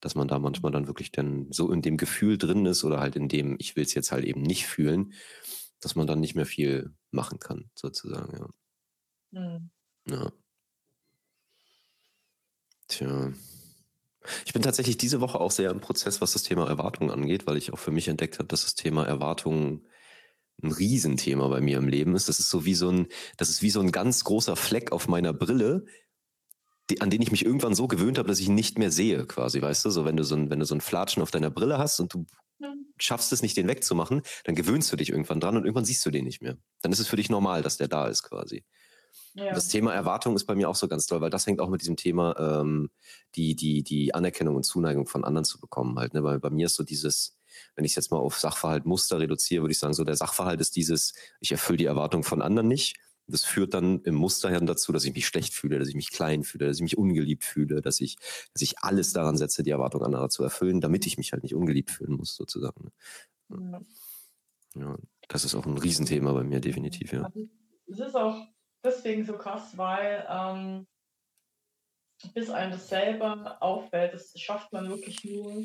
dass man da manchmal dann wirklich dann so in dem Gefühl drin ist oder halt in dem, ich will es jetzt halt eben nicht fühlen, dass man dann nicht mehr viel machen kann, sozusagen, ja. Mhm. Ja. Tja. Ich bin tatsächlich diese Woche auch sehr im Prozess, was das Thema Erwartungen angeht, weil ich auch für mich entdeckt habe, dass das Thema Erwartungen ein Riesenthema bei mir im Leben ist. Das ist so wie so ein, das ist wie so ein ganz großer Fleck auf meiner Brille, die, an den ich mich irgendwann so gewöhnt habe, dass ich ihn nicht mehr sehe, quasi, weißt du? So, wenn du so ein, wenn du so ein Flatschen auf deiner Brille hast und du schaffst es nicht, den wegzumachen, dann gewöhnst du dich irgendwann dran und irgendwann siehst du den nicht mehr. Dann ist es für dich normal, dass der da ist, quasi. Ja. Das Thema Erwartung ist bei mir auch so ganz toll, weil das hängt auch mit diesem Thema, ähm, die, die, die Anerkennung und Zuneigung von anderen zu bekommen halt. Ne? Weil bei mir ist so dieses, wenn ich es jetzt mal auf Sachverhalt Muster reduziere, würde ich sagen, so der Sachverhalt ist dieses, ich erfülle die Erwartung von anderen nicht. Das führt dann im Musterherrn dazu, dass ich mich schlecht fühle, dass ich mich klein fühle, dass ich mich ungeliebt fühle, dass ich, dass ich alles daran setze, die Erwartung anderer zu erfüllen, damit ich mich halt nicht ungeliebt fühlen muss, sozusagen. Ja, ja das ist auch ein Riesenthema bei mir, definitiv, ja. Es ist auch deswegen so krass, weil ähm, bis einem das selber auffällt, das schafft man wirklich nur,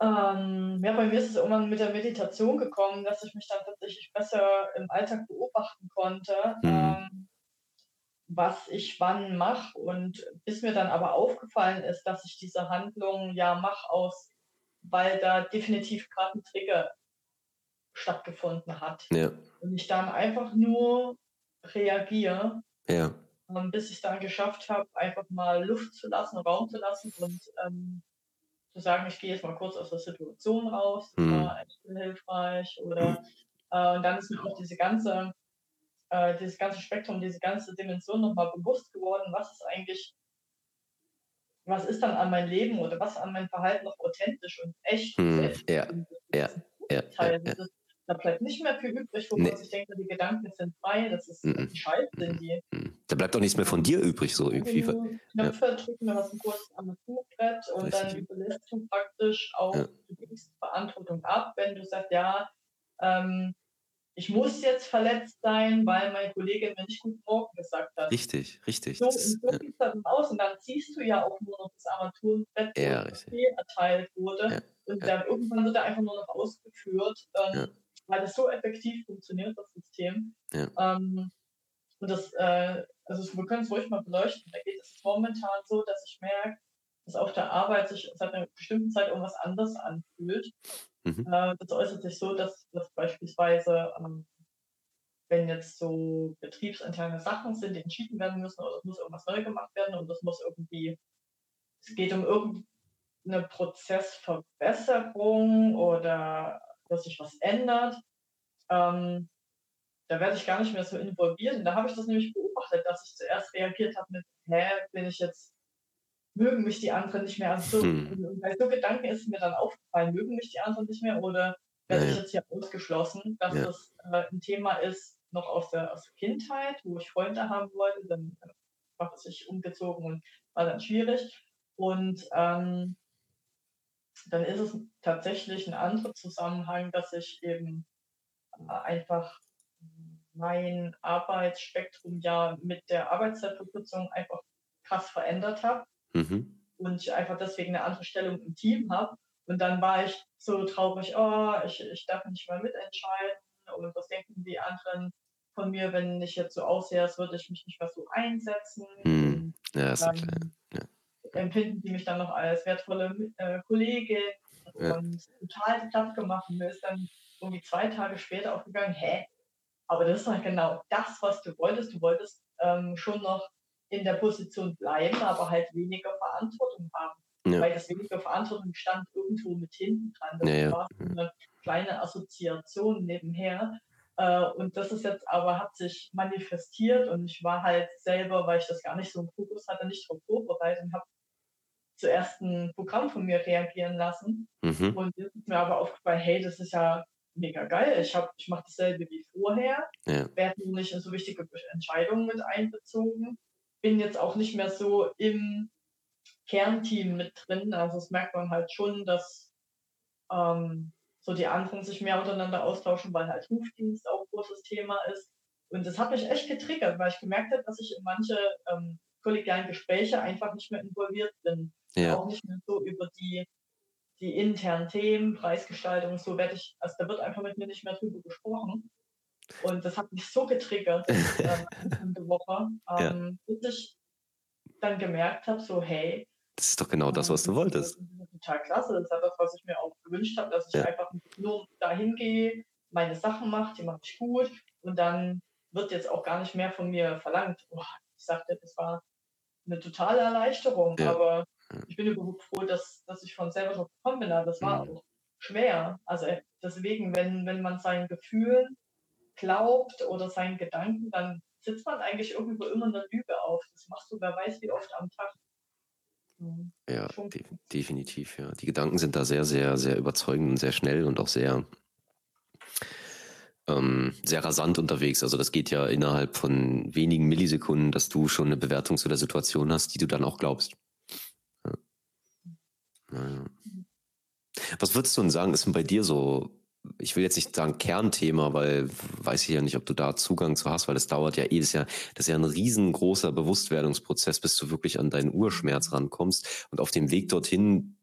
ähm, ja, bei mir ist es irgendwann mit der Meditation gekommen, dass ich mich dann tatsächlich besser im Alltag beobachten konnte. Mhm. Ähm, was ich wann mache. Und bis mir dann aber aufgefallen ist, dass ich diese Handlung ja mache aus, weil da definitiv gerade ein Trigger stattgefunden hat. Ja. Und ich dann einfach nur reagiere, ja. ähm, bis ich dann geschafft habe, einfach mal Luft zu lassen, Raum zu lassen und ähm, zu sagen, ich gehe jetzt mal kurz aus der Situation raus, das Mhm. war echt hilfreich. Oder äh, und dann ist mir auch diese ganze, äh, dieses ganze Spektrum, diese ganze Dimension nochmal bewusst geworden, was ist eigentlich, was ist dann an mein Leben oder was an mein Verhalten noch authentisch und echt. Mhm. Ja, ja, ja, ja, ist, da bleibt nicht mehr viel übrig, wo Nee. man sich denkt, die Gedanken sind frei, das ist Mhm. die Scheiße die. Da bleibt auch nichts mehr von dir übrig, so irgendwie. Knöpfe drücken, du hast ein kurzes Armaturenbrett und dann Richtig. überlässt du praktisch auch, Ja. du gibst Verantwortung ab, wenn du sagst, ja, ähm, ich muss jetzt verletzt sein, weil mein Kollege mir nicht gut Morgen gesagt hat. Richtig, richtig. So, Das und so sieht das dann aus und dann ziehst du ja auch nur noch das Armaturenbrett, Ja, das. Befehl erteilt wurde Ja, und ja. dann irgendwann wird er einfach nur noch ausgeführt, ähm, Ja. Weil das so effektiv funktioniert, das System. Ja. Ähm, und das, äh, also wir können es ruhig mal beleuchten. Da geht es momentan so, dass ich merke, dass auf der Arbeit sich seit einer bestimmten Zeit irgendwas anders anfühlt. Mhm. Äh, das äußert sich so, dass, dass beispielsweise, ähm, wenn jetzt so betriebsinterne Sachen sind, die entschieden werden müssen oder es muss irgendwas neu gemacht werden und das muss irgendwie, es geht um irgendeine Prozessverbesserung oder dass sich was ändert, ähm, da werde ich gar nicht mehr so involviert. Und da habe ich das nämlich beobachtet, dass ich zuerst reagiert habe mit, hä, bin ich jetzt, mögen mich die anderen nicht mehr? Also so, Hm. bei so Gedanken ist mir dann aufgefallen, mögen mich die anderen nicht mehr oder werde Ja, ich jetzt hier ausgeschlossen, dass Ja. das äh, ein Thema ist, noch aus der, aus der Kindheit, wo ich Freunde haben wollte, dann äh, war es sich umgezogen und war dann schwierig. Und ähm, dann ist es tatsächlich ein anderer Zusammenhang, dass ich eben äh, einfach mein Arbeitsspektrum ja mit der Arbeitszeitverkürzung einfach krass verändert habe Mhm. und ich einfach deswegen eine andere Stellung im Team habe. Und dann war ich so traurig, oh, ich, ich darf nicht mehr mitentscheiden und was denken die anderen von mir, wenn ich jetzt so aussehe, als würde ich mich nicht mehr so einsetzen. Hm. Ja, ist dann Ja. Empfinden die mich dann noch als wertvolle äh, Kollegin Ja. und total platt gemacht. Und mir ist dann irgendwie zwei Tage später aufgegangen, hä, aber das ist doch genau das, was du wolltest. Du wolltest ähm, schon noch in der Position bleiben, aber halt weniger Verantwortung haben. Ja. Weil das weniger Verantwortung stand irgendwo mit hinten dran. Das Ja, war eine kleine Assoziation nebenher. Äh, und das ist jetzt aber, hat sich manifestiert und ich war halt selber, weil ich das gar nicht so im Fokus hatte, nicht darauf vorbereitet und habe zuerst ein Programm von mir reagieren lassen. Mhm. Und jetzt ist mir aber aufgefallen, hey, das ist ja mega geil. Ich, hab- ich mache dasselbe wie vorher, Ja. werde nur nicht in so wichtige Entscheidungen mit einbezogen. Bin jetzt auch nicht mehr so im Kernteam mit drin. Also das merkt man halt schon, dass ähm, so die anderen sich mehr untereinander austauschen, weil halt Rufdienst auch ein großes Thema ist. Und das hat mich echt getriggert, weil ich gemerkt habe, dass ich in manche ähm, kollegialen Gespräche einfach nicht mehr involviert bin. Ja. Auch nicht mehr so über die, die internen Themen, Preisgestaltung, so werde ich, also da wird einfach mit mir nicht mehr drüber gesprochen. Und das hat mich so getriggert <laughs> äh, diese Woche, Ja. ähm, bis ich dann gemerkt habe, so hey, Das ist doch genau das, was du wolltest. das ist total klasse. Das ist das, was ich mir auch gewünscht habe, dass ich Ja. einfach nur dahin gehe, meine Sachen mache, die mache ich gut und dann wird jetzt auch gar nicht mehr von mir verlangt. Boah, ich sagte, das war eine totale Erleichterung, Ja. aber Ja. Ich bin überhaupt froh, dass, dass ich von selber drauf gekommen bin, aber das war Mhm. auch schwer. Also äh, deswegen, wenn, wenn man seinen Gefühlen glaubt oder seinen Gedanken, dann sitzt man eigentlich irgendwo immer eine Lüge auf. Das machst du, wer weiß, wie oft am Tag. Mhm. Ja, de definitiv, ja. Die Gedanken sind da sehr, sehr, sehr überzeugend und sehr schnell und auch sehr, ähm, sehr rasant unterwegs. Also das geht ja innerhalb von wenigen Millisekunden, dass du schon eine Bewertung zu der Situation hast, die du dann auch glaubst. Was würdest du denn sagen, ist denn bei dir so, ich will jetzt nicht sagen Kernthema, weil weiß ich ja nicht, ob du da Zugang zu hast, weil das dauert ja eh, das ist ja, das ist ja ein riesengroßer Bewusstwerdungsprozess, bis du wirklich an deinen Urschmerz rankommst. Und auf dem Weg dorthin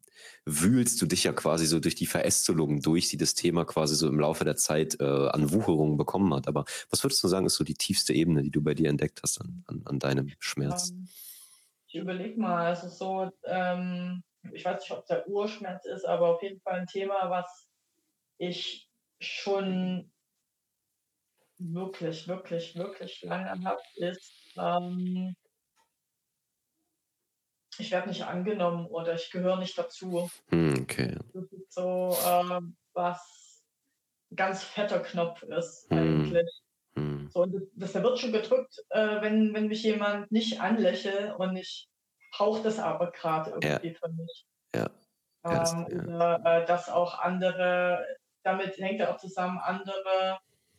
wühlst du dich ja quasi so durch die Verästelungen durch, die das Thema quasi so im Laufe der Zeit äh, an Wucherungen bekommen hat. Aber was würdest du sagen, ist so die tiefste Ebene, die du bei dir entdeckt hast an, an, an deinem Schmerz? Um, ähm, ich überlege mal, es ist so, ähm, ich weiß nicht, ob der Urschmerz ist, aber auf jeden Fall ein Thema, was ich schon wirklich, wirklich, wirklich lange habe, ist, ähm, ich werde nicht angenommen oder ich gehöre nicht dazu. Hm, okay. Das ist so, äh, was ein ganz fetter Knopf ist hm. eigentlich. Hm. So, und das, das wird schon gedrückt, äh, wenn, wenn mich jemand nicht anlächelt und ich brauche das aber gerade irgendwie ja. für mich. Ja. Ähm, ja. Oder äh, dass auch andere, damit hängt ja auch zusammen, andere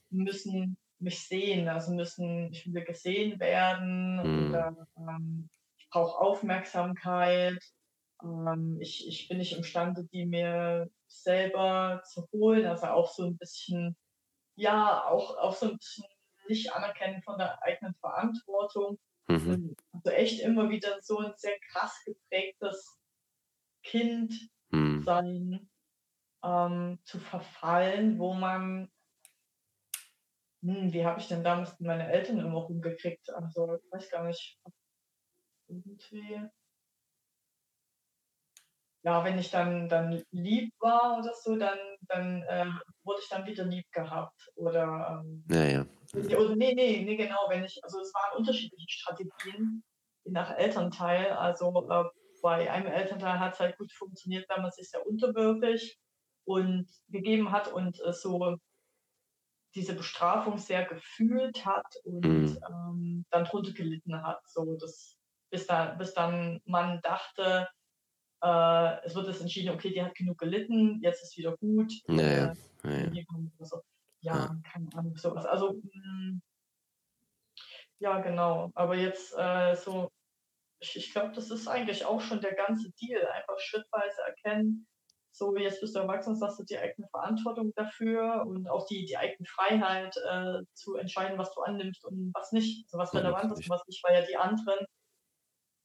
müssen mich sehen, also müssen, ich will gesehen werden hm. oder ähm, ich brauche Aufmerksamkeit. Ähm, ich, ich bin nicht imstande, die mir selber zu holen, also auch so ein bisschen, ja, auch, auch so ein bisschen nicht anerkennen von der eigenen Verantwortung. Mhm. Also echt immer wieder so ein sehr krass geprägtes Kind mhm. sein, ähm, zu verfallen, wo man hm, wie habe ich denn damals mit meinen Eltern immer rumgekriegt? Also, ich weiß gar nicht. Irgendwie. Ja, wenn ich dann, dann lieb war oder so, dann, dann äh, wurde ich dann wieder lieb gehabt. Oder, ähm, ja, ja. Oder, nee, nee, nee, genau. Wenn ich, also es waren unterschiedliche Strategien, je nach Elternteil. Also äh, bei einem Elternteil hat es halt gut funktioniert, wenn man sich sehr unterwürfig und gegeben hat und äh, so diese Bestrafung sehr gefühlt hat und mhm. ähm, dann drunter gelitten hat. So, dass, bis, da, bis dann man dachte, äh, es wird es entschieden, okay, die hat genug gelitten, jetzt ist wieder gut. Naja, äh, naja. So. Ja, ja, keine Ahnung, sowas. Also, mh, mm, ja, genau. Aber jetzt äh, so, ich, ich glaube, das ist eigentlich auch schon der ganze Deal. Einfach schrittweise erkennen, so jetzt bist du erwachsen, hast du die eigene Verantwortung dafür und auch die, die eigene Freiheit äh, zu entscheiden, was du annimmst und was nicht, also was relevant ist und was nicht, weil ja die anderen,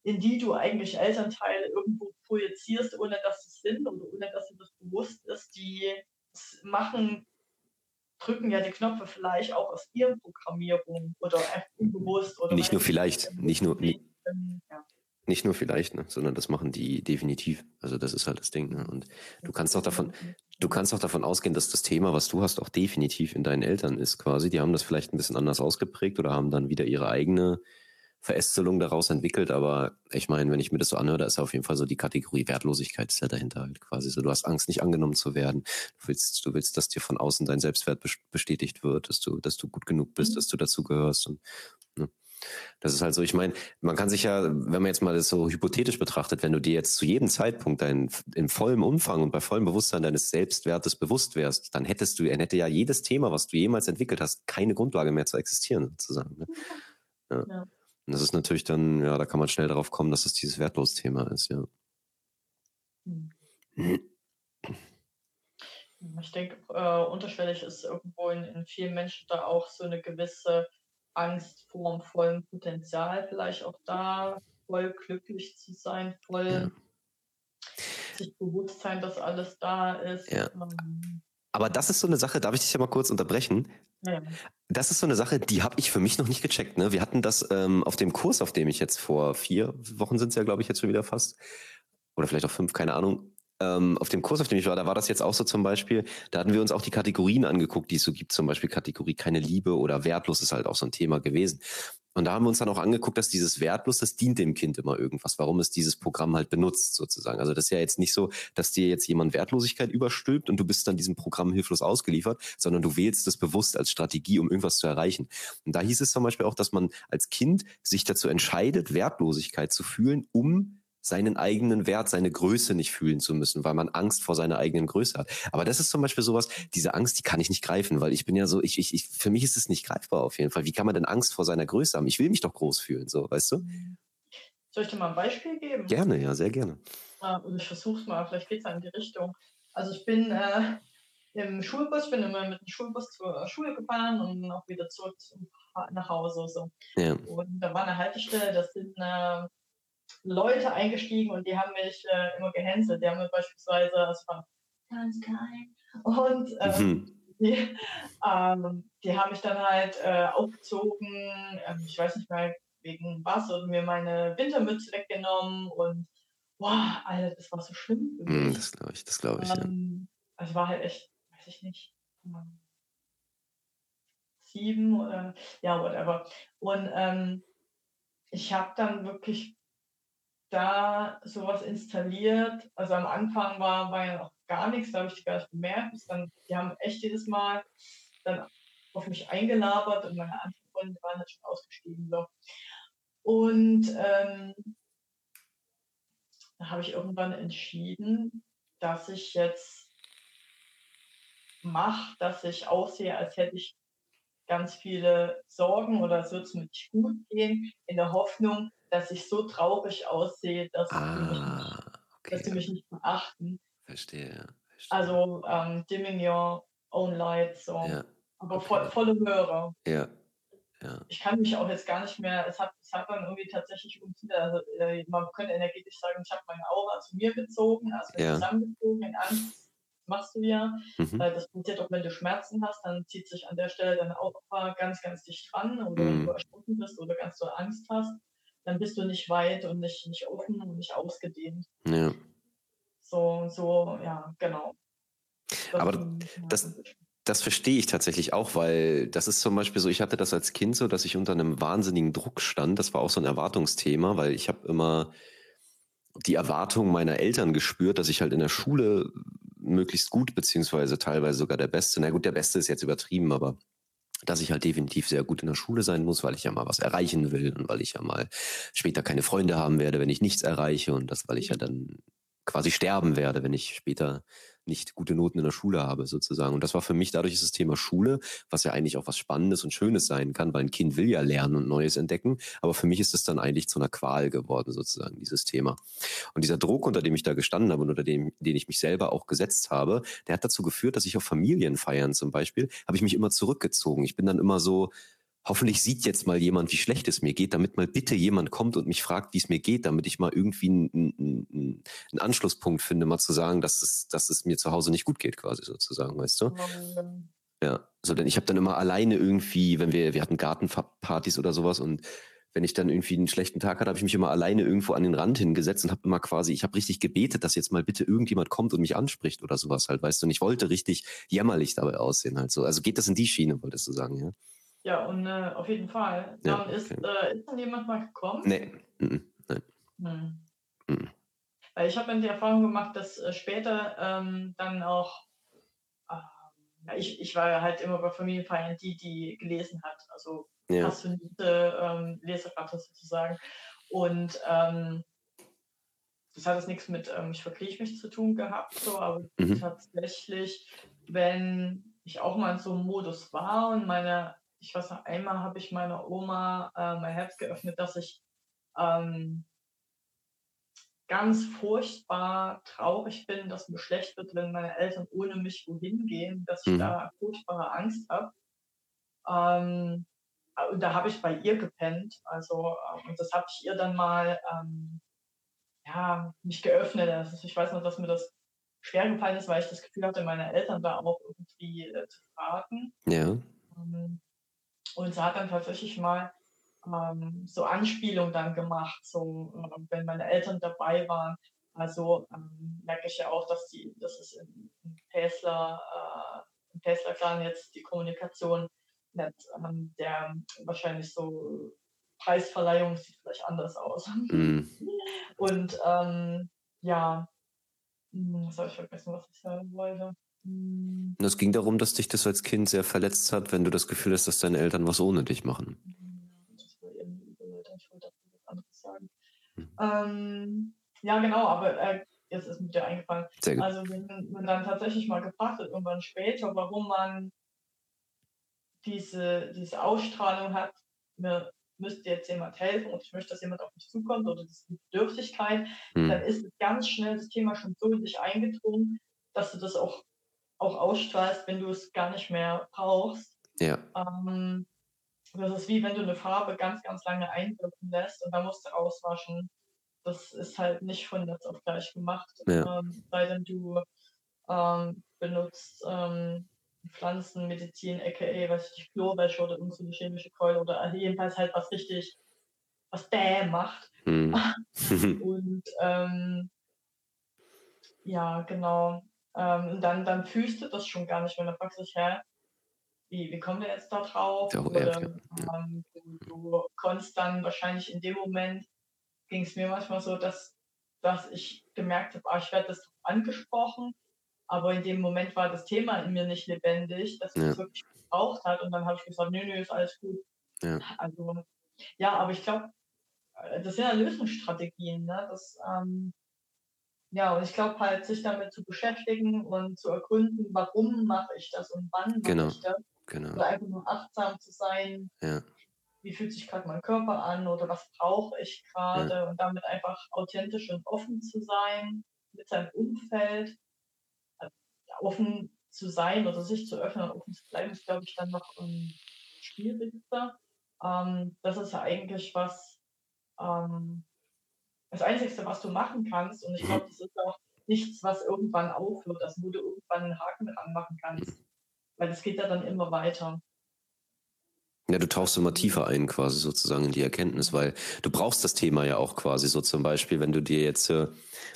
in die du eigentlich Elternteile irgendwo projizierst, ohne dass sie es sind oder ohne dass sie das bewusst ist, die machen, drücken ja die Knöpfe vielleicht auch aus ihren Programmierungen oder einfach unbewusst. Oder nicht nur vielleicht, nicht nur, nicht, ja. Nicht nur vielleicht, ne, sondern das machen die definitiv. Also das ist halt das Ding. Ne? Und du kannst auch davon, du kannst auch davon ausgehen, dass das Thema, was du hast, auch definitiv in deinen Eltern ist quasi. Die haben das vielleicht ein bisschen anders ausgeprägt oder haben dann wieder ihre eigene Verästelung daraus entwickelt. Aber ich meine, wenn ich mir das so anhöre, da ist auf jeden Fall so die Kategorie Wertlosigkeit ist ja dahinter halt quasi. So, du hast Angst, nicht angenommen zu werden. Du willst, du willst, dass dir von außen dein Selbstwert bestätigt wird, dass du, dass du gut genug bist, mhm. dass du dazu gehörst. Und, ne? Das ist halt so, ich meine, man kann sich ja, wenn man jetzt mal das so hypothetisch betrachtet, wenn du dir jetzt zu jedem Zeitpunkt dein, in vollem Umfang und bei vollem Bewusstsein deines Selbstwertes bewusst wärst, dann hättest du, dann hätte ja jedes Thema, was du jemals entwickelt hast, keine Grundlage mehr zu existieren, sozusagen. Ne? Ja. ja. Und das ist natürlich dann, ja, da kann man schnell darauf kommen, dass es dieses Wertlos-Thema ist, ja. Hm. Ich denke, äh, unterschwellig ist irgendwo in, in vielen Menschen da auch so eine gewisse Angst vor dem vollen Potenzial vielleicht auch da, voll glücklich zu sein, voll ja. sich bewusst sein, dass alles da ist. Ja. Ähm, aber das ist so eine Sache, darf ich dich ja mal kurz unterbrechen? Das ist so eine Sache, die habe ich für mich noch nicht gecheckt. Ne? Wir hatten das ähm, auf dem Kurs, auf dem ich jetzt vor vier Wochen sind es ja, glaube ich, jetzt schon wieder fast. Oder vielleicht auch fünf, keine Ahnung ähm, auf dem Kurs, auf dem ich war, da war das jetzt auch so zum Beispiel, da hatten wir uns auch die Kategorien angeguckt, die es so gibt, zum Beispiel Kategorie keine Liebe oder wertlos ist halt auch so ein Thema gewesen. Und da haben wir uns dann auch angeguckt, dass dieses wertlos, das dient dem Kind immer irgendwas, warum es dieses Programm halt benutzt sozusagen. Also das ist ja jetzt nicht so, dass dir jetzt jemand Wertlosigkeit überstülpt und du bist dann diesem Programm hilflos ausgeliefert, sondern du wählst das bewusst als Strategie, um irgendwas zu erreichen. Und da hieß es zum Beispiel auch, dass man als Kind sich dazu entscheidet, Wertlosigkeit zu fühlen, um seinen eigenen Wert, seine Größe nicht fühlen zu müssen, weil man Angst vor seiner eigenen Größe hat. Aber das ist zum Beispiel sowas, diese Angst, die kann ich nicht greifen, weil ich bin ja so, ich, ich, ich, für mich ist es nicht greifbar auf jeden Fall. Wie kann man denn Angst vor seiner Größe haben? Ich will mich doch groß fühlen, so, weißt du? Soll ich dir mal ein Beispiel geben? Gerne, ja, sehr gerne. Ah, ich versuche es mal, vielleicht geht es in die Richtung. Also ich bin äh, im Schulbus, bin immer mit dem Schulbus zur Schule gefahren und auch wieder zurück zum, nach Hause. So. Ja. Und da war eine Haltestelle, das sind äh, Leute eingestiegen und die haben mich äh, immer gehänselt. Die haben mir beispielsweise, es war ganz klein, und ähm, mhm. die, ähm, die haben mich dann halt äh, aufgezogen, ähm, ich weiß nicht mehr wegen was, und mir meine Wintermütze weggenommen und boah, Alter, das war so schlimm. Mm, das glaube ich, das glaube ich. Ähm, ja. Also war halt echt, weiß ich nicht, sieben oder ja, whatever. Und ähm, ich habe dann wirklich da sowas installiert. Also am Anfang war, war ja noch gar nichts, da habe ich gar nicht bemerkt. Dann, die haben echt jedes Mal dann auf mich eingelabert und meine anderen Freunde waren halt schon ausgestiegen. So. Und ähm, da habe ich irgendwann entschieden, dass ich jetzt mache, dass ich aussehe, als hätte ich ganz viele Sorgen oder es wird es mir nicht gut gehen, in der Hoffnung, dass ich so traurig aussehe, dass, ah, sie, mich nicht, okay. dass sie mich nicht beachten. Verstehe. verstehe. Also ähm, dimming your own light, so. Ja, aber okay. voll, volle Möhre. Ja. Ja. Ich kann mich auch jetzt gar nicht mehr, es hat, es hat dann irgendwie tatsächlich funktioniert. Also, äh, man könnte energetisch sagen, ich habe meine Aura zu mir gezogen, also ja. zusammengezogen in Angst machst du ja. Mhm. Das passiert auch, wenn du Schmerzen hast, dann zieht sich an der Stelle deine Aura ganz, ganz dicht dran. Oder mhm. wenn du erschrocken bist oder ganz so Angst hast, dann bist du nicht weit und nicht, nicht offen und nicht ausgedehnt. Ja. So, so, ja, genau. Das Aber das, das verstehe ich tatsächlich auch, weil das ist zum Beispiel so, ich hatte das als Kind so, dass ich unter einem wahnsinnigen Druck stand. Das war auch so ein Erwartungsthema, weil ich habe immer die Erwartung meiner Eltern gespürt, dass ich halt in der Schule möglichst gut, beziehungsweise teilweise sogar der Beste. Na gut, der Beste ist jetzt übertrieben, aber dass ich halt definitiv sehr gut in der Schule sein muss, weil ich ja mal was erreichen will und weil ich ja mal später keine Freunde haben werde, wenn ich nichts erreiche und das, weil ich ja dann quasi sterben werde, wenn ich später nicht gute Noten in der Schule habe, sozusagen. Und das war für mich, dadurch ist das Thema Schule, was ja eigentlich auch was Spannendes und Schönes sein kann, weil ein Kind will ja lernen und Neues entdecken. Aber für mich ist es dann eigentlich zu einer Qual geworden, sozusagen, dieses Thema. Und dieser Druck, unter dem ich da gestanden habe und unter dem, den ich mich selber auch gesetzt habe, der hat dazu geführt, dass ich auf Familienfeiern zum Beispiel, habe ich mich immer zurückgezogen. Ich bin dann immer so, hoffentlich sieht jetzt mal jemand, wie schlecht es mir geht, damit mal bitte jemand kommt und mich fragt, wie es mir geht, damit ich mal irgendwie einen, einen, einen Anschlusspunkt finde, mal zu sagen, dass es, dass es mir zu Hause nicht gut geht, quasi sozusagen, weißt du? Ja, so denn ich habe dann immer alleine irgendwie, wenn wir, wir hatten Gartenpartys oder sowas und wenn ich dann irgendwie einen schlechten Tag hatte, habe ich mich immer alleine irgendwo an den Rand hingesetzt und habe immer quasi, ich habe richtig gebetet, dass jetzt mal bitte irgendjemand kommt und mich anspricht oder sowas halt, weißt du, und ich wollte richtig jämmerlich dabei aussehen halt so. Also geht das in die Schiene, wolltest du sagen, ja? Ja, und äh, auf jeden Fall. Ja, dann ist, äh, ist dann jemand mal gekommen? Nee. Mhm. Nein. Hm. Weil ich habe dann die Erfahrung gemacht, dass äh, später ähm, dann auch, ähm, ja, ich, ich war ja halt immer bei Familienfeiern die, die gelesen hat, also ja. passionierte ähm, Leseratte sozusagen. Und ähm, das hat jetzt nichts mit ähm, ich verkriech mich zu tun gehabt, so, aber mhm. tatsächlich, wenn ich auch mal in so einem Modus war und meine ich weiß noch, einmal habe ich meiner Oma äh, mein Herz geöffnet, dass ich ähm, ganz furchtbar traurig bin, dass mir schlecht wird, wenn meine Eltern ohne mich wohin gehen, dass ich mhm. da furchtbare Angst habe. Ähm, und da habe ich bei ihr gepennt. Also, äh, und das habe ich ihr dann mal ähm, ja, mich geöffnet. Also ich weiß noch, dass mir das schwer gefallen ist, weil ich das Gefühl hatte, meine Eltern da auch irgendwie äh, zu fragen. Ja. Ähm, und sie hat dann tatsächlich mal ähm, so Anspielungen dann gemacht, so äh, wenn meine Eltern dabei waren. Also ähm, merke ich ja auch, dass die, dass es im, Tesla, äh, im Tesla Clan jetzt die Kommunikation nicht, ähm, der wahrscheinlich so Preisverleihung sieht vielleicht anders aus. Mhm. <laughs> Und ähm, ja, hm, was habe ich vergessen, was ich sagen wollte. Hm. Es ging darum, dass dich das als Kind sehr verletzt hat, wenn du das Gefühl hast, dass deine Eltern was ohne dich machen. Das war irgendwie ich wollte was anderes sagen. Mhm. Ähm, ja, genau, aber äh, jetzt ist mir dir eingefallen. Also, wenn man dann tatsächlich mal gefragt wird, irgendwann später, warum man diese, diese Ausstrahlung hat, mir müsste jetzt jemand helfen und ich möchte, dass jemand auf mich zukommt oder diese Bedürftigkeit, mhm. dann ist ganz schnell das Thema schon so in dich eingedrungen, dass du das auch auch ausstrahlst, wenn du es gar nicht mehr brauchst. Ja. Ähm, das ist wie wenn du eine Farbe ganz, ganz lange einwirken lässt und dann musst du rauswaschen. das ist halt nicht von jetzt auf gleich gemacht. Ja. Ähm, sei denn du ähm, benutzt ähm, Pflanzenmedizin, aka, weiß ich, Chlorwäsche oder irgendeine chemische Keule oder jedenfalls halt was richtig, was bäh macht. Mhm. <laughs> <laughs> und ähm, ja, genau. Ähm, und dann, dann fühlst du das schon gar nicht, wenn du fragst dich, hä, wie, wie kommen wir jetzt da drauf? Ja, Oder ähm, du, du konntest dann wahrscheinlich in dem Moment, ging es mir manchmal so, dass, dass ich gemerkt habe, ah, ich werde das angesprochen, aber in dem Moment war das Thema in mir nicht lebendig, dass es Ja. das wirklich gebraucht hat und dann habe ich gesagt, nö, nö, ist alles gut. Ja. Also, ja, aber ich glaube, das sind ja Lösungsstrategien, ne? Das, ähm, ja, und ich glaube halt, sich damit zu beschäftigen und zu ergründen, warum mache ich das und wann mache Genau. ich das. Genau. Oder einfach nur achtsam zu sein, Ja. wie fühlt sich gerade mein Körper an oder was brauche ich gerade und damit einfach authentisch und offen zu sein mit seinem Umfeld. Also, ja, offen zu sein oder sich zu öffnen und offen zu bleiben, ist, glaube ich, dann noch ähm, schwierigster. Ähm, das ist ja eigentlich was, ähm, das Einzige, was du machen kannst. Und ich glaube, das ist auch nichts, was irgendwann aufhört, also wo du irgendwann einen Haken dran machen kannst. Weil es geht ja dann immer weiter. Ja, du tauchst immer tiefer ein, quasi sozusagen in die Erkenntnis, weil du brauchst das Thema ja auch quasi so zum Beispiel, wenn du dir jetzt, äh,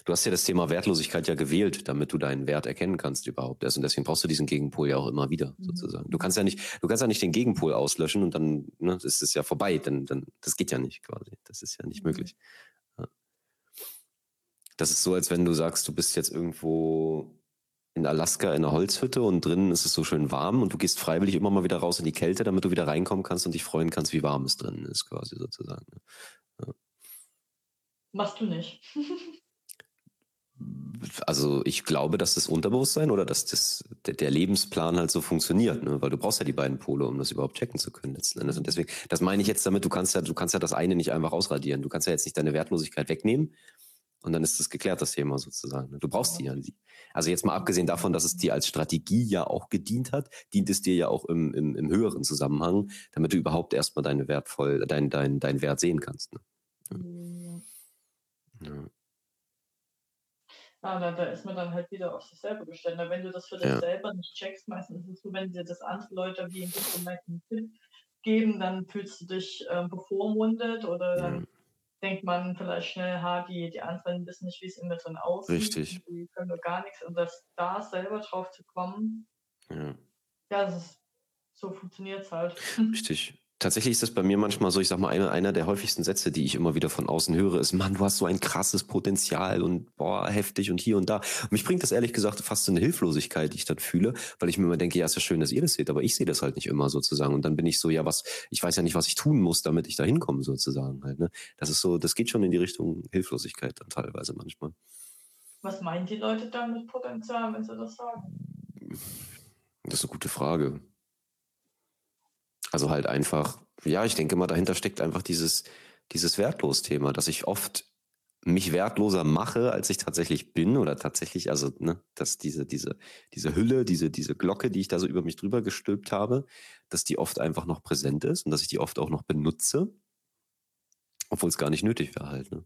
du hast ja das Thema Wertlosigkeit ja gewählt, damit du deinen Wert erkennen kannst überhaupt erst und deswegen brauchst du diesen Gegenpol ja auch immer wieder Mhm. sozusagen. Du kannst ja nicht, du kannst ja nicht den Gegenpol auslöschen und dann ne, ist es ja vorbei, dann, dann, das geht ja nicht quasi, das ist ja nicht Mhm. möglich. Ja. Das ist so, als wenn du sagst, du bist jetzt irgendwo in Alaska in einer Holzhütte und drinnen ist es so schön warm und du gehst freiwillig immer mal wieder raus in die Kälte, damit du wieder reinkommen kannst und dich freuen kannst, wie warm es drinnen ist, quasi sozusagen. Machst du nicht. <laughs> Also ich glaube, dass das Unterbewusstsein oder dass das, der, der Lebensplan halt so funktioniert, ne? weil du brauchst ja die beiden Pole, um das überhaupt checken zu können letzten Endes. Und deswegen, das meine ich jetzt damit, du kannst ja, du kannst ja das eine nicht einfach ausradieren. Du kannst ja jetzt nicht deine Wertlosigkeit wegnehmen und dann ist das geklärt, das Thema sozusagen. ne? Du brauchst die ja. Also jetzt mal abgesehen davon, dass es dir als Strategie ja auch gedient hat, dient es dir ja auch im, im, im höheren Zusammenhang, damit du überhaupt erstmal deine wertvoll, dein, dein, dein Wert sehen kannst. Ne? Mhm. Ja. Ah, da, da ist man dann halt wieder auf sich selber gestellt. Wenn du das für dich Ja. selber nicht checkst, meistens ist es so, wenn dir das andere Leute wie in diesem Moment einen Tipp geben, dann fühlst du dich ähm, bevormundet oder dann Ja. Denkt man vielleicht schnell, ha, die, die anderen wissen nicht, wie es in mir drin aussieht. Richtig. Die können doch gar nichts. Und das da selber drauf zu kommen, Ja. ja, das ist, so funktioniert es halt. Richtig. Tatsächlich ist das bei mir manchmal so, ich sag mal, einer, einer der häufigsten Sätze, die ich immer wieder von außen höre, ist, Mann, du hast so ein krasses Potenzial und boah, heftig und hier und da. Und mich bringt das ehrlich gesagt fast in eine Hilflosigkeit, die ich dann fühle, weil ich mir immer denke, ja, ist ja schön, dass ihr das seht, aber ich sehe das halt nicht immer sozusagen. Und dann bin ich so, ja, was, ich weiß ja nicht, was ich tun muss, damit ich da hinkomme sozusagen halt, ne? Das ist so, das geht schon in die Richtung Hilflosigkeit dann teilweise manchmal. Was meinen die Leute da mit Potenzial, wenn sie das sagen? Das ist eine gute Frage. Also halt einfach, ja, ich denke mal, dahinter steckt einfach dieses, dieses Wertlos-Thema, dass ich oft mich wertloser mache, als ich tatsächlich bin oder tatsächlich, also, ne, dass diese, diese, diese Hülle, diese, diese Glocke, die ich da so über mich drüber gestülpt habe, dass die oft einfach noch präsent ist und dass ich die oft auch noch benutze, obwohl es gar nicht nötig wäre halt, ne.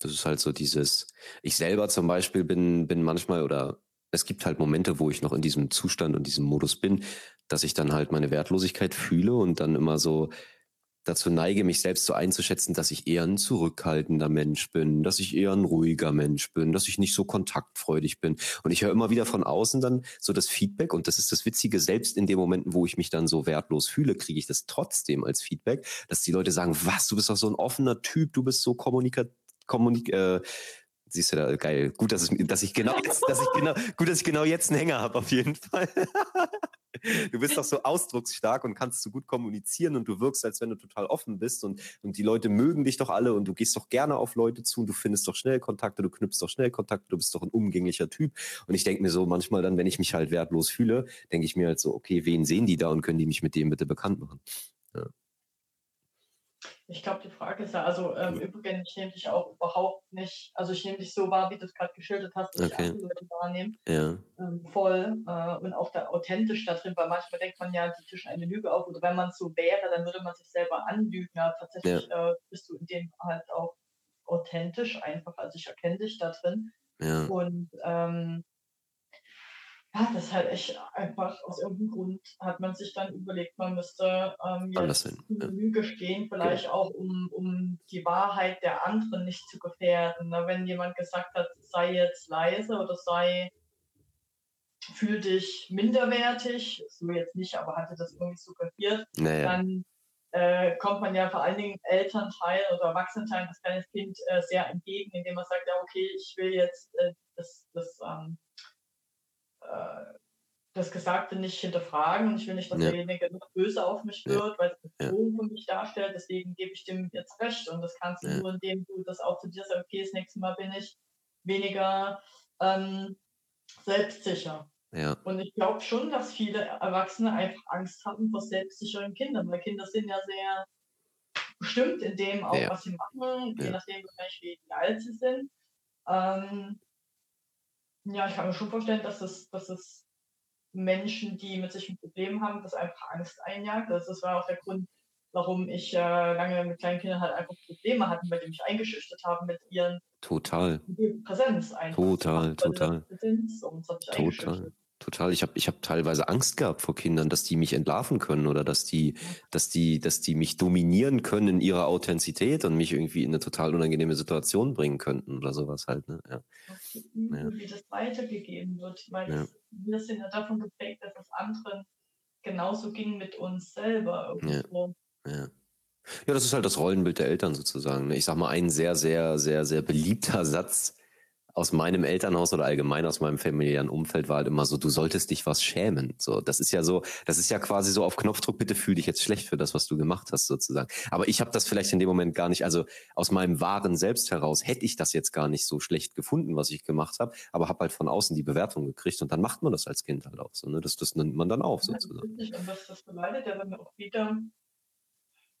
Das ist halt so dieses, ich selber zum Beispiel bin, bin manchmal oder es gibt halt Momente, wo ich noch in diesem Zustand und diesem Modus bin, dass ich dann halt meine Wertlosigkeit fühle und dann immer so dazu neige, mich selbst so einzuschätzen, dass ich eher ein zurückhaltender Mensch bin, dass ich eher ein ruhiger Mensch bin, dass ich nicht so kontaktfreudig bin. Und ich höre immer wieder von außen dann so das Feedback und das ist das Witzige, selbst in den Momenten, wo ich mich dann so wertlos fühle, kriege ich das trotzdem als Feedback, dass die Leute sagen, was, du bist doch so ein offener Typ, du bist so kommunikativ, kommunik äh, Siehst du da, geil. Gut, dass, es, dass ich genau jetzt, dass ich genau, <laughs> gut, dass ich genau jetzt einen Hänger habe, auf jeden Fall. <laughs> Du bist doch so ausdrucksstark und kannst so gut kommunizieren und du wirkst, als wenn du total offen bist und, und die Leute mögen dich doch alle und du gehst doch gerne auf Leute zu und du findest doch schnell Kontakte, du knüpfst doch schnell Kontakte, du bist doch ein umgänglicher Typ. Und ich denke mir so manchmal dann, wenn ich mich halt wertlos fühle, denke ich mir halt so, okay, wen sehen die da und können die mich mit dem bitte bekannt machen? Ja. Ich glaube, die Frage ist ja, also ähm, übrigens, ich nehme dich auch überhaupt nicht, also ich nehme dich so wahr, wie du es gerade geschildert hast, dass Okay. ich Leute wahrnehme, Ja, ähm, voll äh, und auch da authentisch da drin, weil manchmal denkt man ja, die tischen eine Lüge auf oder wenn man so wäre, dann würde man sich selber anlügen, ja, tatsächlich äh, bist du in dem halt auch authentisch einfach. Also ich erkenne dich da drin. Ja. Und ähm, ja, das ist halt echt einfach aus irgendeinem Grund hat man sich dann überlegt, man müsste ähm, jetzt hin. Ja. Lüge stehen, vielleicht auch um, um die Wahrheit der anderen nicht zu gefährden. Ne? Wenn jemand gesagt hat, sei jetzt leise oder sei, fühl dich minderwertig, so jetzt nicht, aber hatte das irgendwie suggeriert, Naja. dann äh, kommt man ja vor allen Dingen Elternteil oder Erwachsenenteil das kleines Kind äh, sehr entgegen, indem man sagt, ja, okay, ich will jetzt äh, das, das, ähm, äh, das Gesagte nicht hinterfragen und ich will nicht, dass Ja. derjenige noch böse auf mich Ja. wird, weil es eine Ja. Bedrohung für mich darstellt, deswegen gebe ich dem jetzt recht und das kannst du Ja. nur, indem du das auch zu dir sagst, okay, das nächste Mal bin ich weniger ähm, selbstsicher. Ja. Und ich glaube schon, dass viele Erwachsene einfach Angst haben vor selbstsicheren Kindern, weil Kinder sind ja sehr bestimmt in dem auch, Ja. was sie machen, je Ja. nachdem wahrscheinlich, wie alt sie sind. Ähm, ja, ich kann mir schon vorstellen, dass es, dass es Menschen, die mit sich ein Problem haben, das einfach Angst einjagt. Also das war auch der Grund, warum ich äh, lange mit kleinen Kindern halt einfach Probleme hatten, weil die mich eingeschüchtert haben mit ihren Total. mit ihrer Präsenz einfach. Total, total. Präsenz, das Total. Total. Ich habe ich hab teilweise Angst gehabt vor Kindern, dass die mich entlarven können oder dass die, dass die, dass die mich dominieren können in ihrer Authentizität und mich irgendwie in eine total unangenehme Situation bringen könnten oder sowas halt. Ne? Ja. Wie, wie das weitergegeben wird, weil Ja. wir sind ja davon geprägt, dass es anderen genauso ging mit uns selber irgendwo. Ja. Ja, das ist halt das Rollenbild der Eltern sozusagen. ne? Ich sag mal, ein sehr, sehr, sehr, sehr beliebter <laughs> Satz aus meinem Elternhaus oder allgemein aus meinem familiären Umfeld war halt immer so, du solltest dich was schämen. So, das ist ja so, das ist ja quasi so auf Knopfdruck, bitte fühl dich jetzt schlecht für das, was du gemacht hast, sozusagen. Aber ich habe das vielleicht in dem Moment gar nicht, also aus meinem wahren Selbst heraus hätte ich das jetzt gar nicht so schlecht gefunden, was ich gemacht habe, aber habe halt von außen die Bewertung gekriegt und dann macht man das als Kind halt auch so. Ne? Das, das nimmt man dann auf, Ja, sozusagen. richtig. Und das, das beleidigt ja dann auch wieder,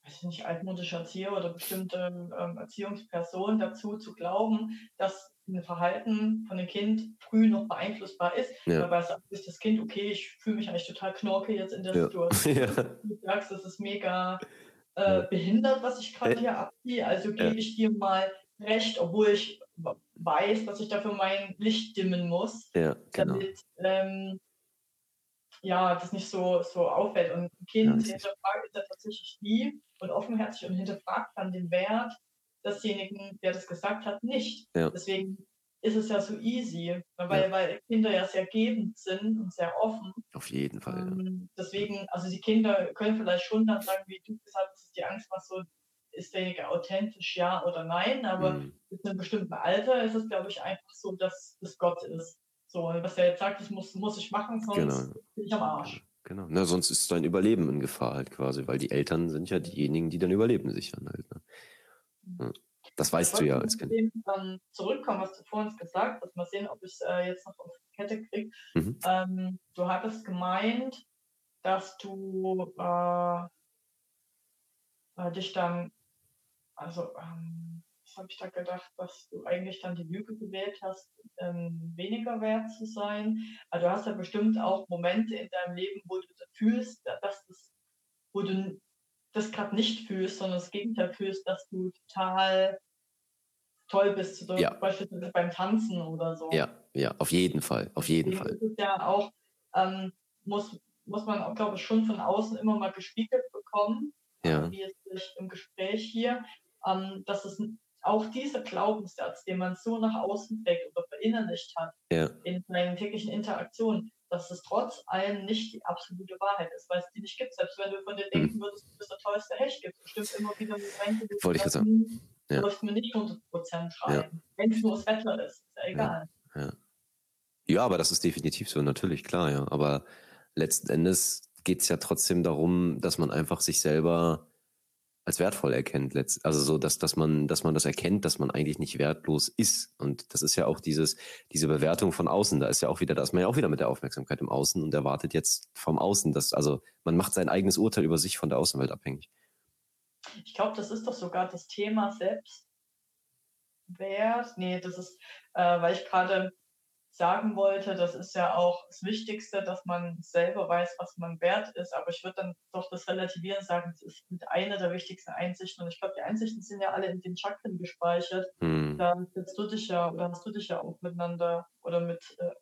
weiß ich nicht, altmodische Erzieher oder bestimmte ähm, Erziehungspersonen dazu zu glauben, dass Verhalten von dem Kind früh noch beeinflussbar ist. Ja. Dabei sagt sich das Kind, okay, ich fühle mich eigentlich total knorke jetzt in der Ja. Situation. <laughs> ja. Du sagst, das ist mega Ja. äh, behindert, was ich gerade Äh, hier abziehe. Also ja. gebe ich dir mal recht, obwohl ich weiß, dass ich dafür mein Licht dimmen muss Ja, genau. damit ähm, ja, das nicht so, so auffällt. Und ein Ja, Kind richtig. hinterfragt ist ja tatsächlich lieb und offenherzig und hinterfragt dann den Wert desjenigen, der das gesagt hat, nicht. Ja. Deswegen ist es ja so easy, weil, weil Kinder ja sehr gebend sind und sehr offen. Auf jeden Fall. Ja. Ähm, deswegen, also die Kinder können vielleicht schon dann sagen, wie du gesagt hast, die Angst was so, ist derjenige authentisch, ja oder nein, aber Mhm. mit einem bestimmten Alter ist es, glaube ich, einfach so, dass es Gott ist. So, was er jetzt sagt, das muss, muss ich machen, sonst Genau. bin ich am Arsch. Genau. Na, sonst ist dein Überleben in Gefahr halt quasi, weil die Eltern sind ja diejenigen, die dein Überleben sichern halt. Ne? Ja. Das weißt Ich du ja als Kind. dem, zurückkommen, was du vorhin gesagt hast. Mal sehen, ob ich es äh, jetzt noch auf die Kette kriege. Mhm. Ähm, du hattest gemeint, dass du äh, äh, dich dann, also, ähm, was habe ich da gedacht, dass du eigentlich dann die Lüge gewählt hast, ähm, weniger wert zu sein. Also du hast ja bestimmt auch Momente in deinem Leben, wo du fühlst, dass das, wo du das gerade nicht fühlst, sondern das Gegenteil fühlst, dass du total toll bist, so Ja. beispielsweise beim Tanzen oder so. Ja, ja, auf jeden Fall, auf jeden Deswegen Fall. ist es ja auch, ähm, muss, muss man auch, glaube ich, schon von außen immer mal gespiegelt bekommen, Ja. äh, wie jetzt im Gespräch hier, ähm, dass es auch dieser Glaubenssatz, den man so nach außen trägt oder verinnerlicht hat Ja, in seinen täglichen Interaktionen, dass es trotz allem nicht die absolute Wahrheit ist, weil es die nicht gibt. Selbst wenn du von Mhm. dir denken würdest, du bist der tollste Hecht, gibt es bestimmt immer wieder Momente, du Wollte ich sagst, gerade "Hm, Ja. läuft mir nicht 100% rein. Wenn es nur das Wetter ist, ist ja egal. ja, aber das ist definitiv so, natürlich, klar, ja. Aber letzten Endes geht es ja trotzdem darum, dass man einfach sich selber als wertvoll erkennt. letzt- Also so, dass, dass man, dass man das erkennt, dass man eigentlich nicht wertlos ist. Und das ist ja auch dieses, diese Bewertung von außen. Da ist ja auch wieder, da ist man ja auch wieder mit der Aufmerksamkeit im Außen und erwartet jetzt vom Außen, dass, also man macht sein eigenes Urteil über sich von der Außenwelt abhängig. Ich glaube, das ist doch sogar das Thema Selbstwert. Nee, das ist, äh, weil ich gerade sagen wollte, das ist ja auch das Wichtigste, dass man selber weiß, was man wert ist. Aber ich würde dann doch das relativieren sagen, es ist mit einer der wichtigsten Einsichten. Und ich glaube, die Einsichten sind ja alle in den Chakren gespeichert. Hm. Da setzt du dich ja, oder hast du dich ja auch miteinander oder mit, äh,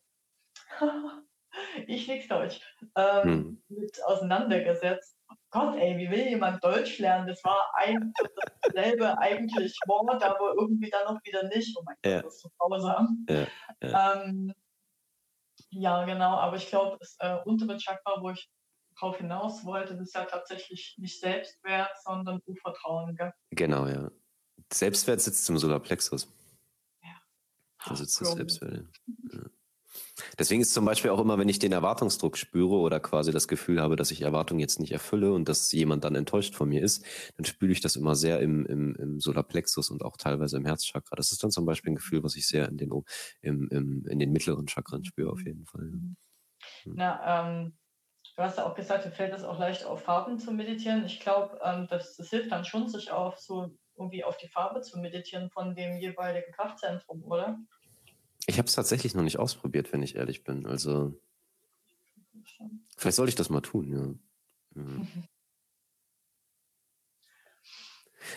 <laughs> ich nix Deutsch, ähm, hm. mit auseinandergesetzt. Gott, ey, wie will jemand Deutsch lernen? Das war ein dasselbe eigentlich Wort, aber irgendwie dann noch wieder nicht. Oh mein Gott, ja. das ist so grausam. Ja, ja. Ähm, ja, genau, aber ich glaube, das äh, untere Chakra, wo ich drauf hinaus wollte, das ist ja tatsächlich nicht Selbstwert, sondern Urvertrauen. Gell? Genau, ja. Selbstwert sitzt im Solarplexus. Ja. Da sitzt das Selbstwert. Ja. Deswegen ist zum Beispiel auch immer, wenn ich den Erwartungsdruck spüre oder quasi das Gefühl habe, dass ich Erwartungen jetzt nicht erfülle und dass jemand dann enttäuscht von mir ist, dann spüre ich das immer sehr im, im, im Solarplexus und auch teilweise im Herzchakra. Das ist dann zum Beispiel ein Gefühl, was ich sehr in den, im, im, in den mittleren Chakren spüre, auf jeden Fall. Mhm. Na, ähm, du hast ja auch gesagt, dir fällt es auch leicht auf Farben zu meditieren. Ich glaube, ähm, das, das hilft dann schon, sich auf so irgendwie auf die Farbe zu meditieren von dem jeweiligen Kraftzentrum, oder? Ich habe es tatsächlich noch nicht ausprobiert, wenn ich ehrlich bin. Also vielleicht sollte ich das mal tun, ja. ja.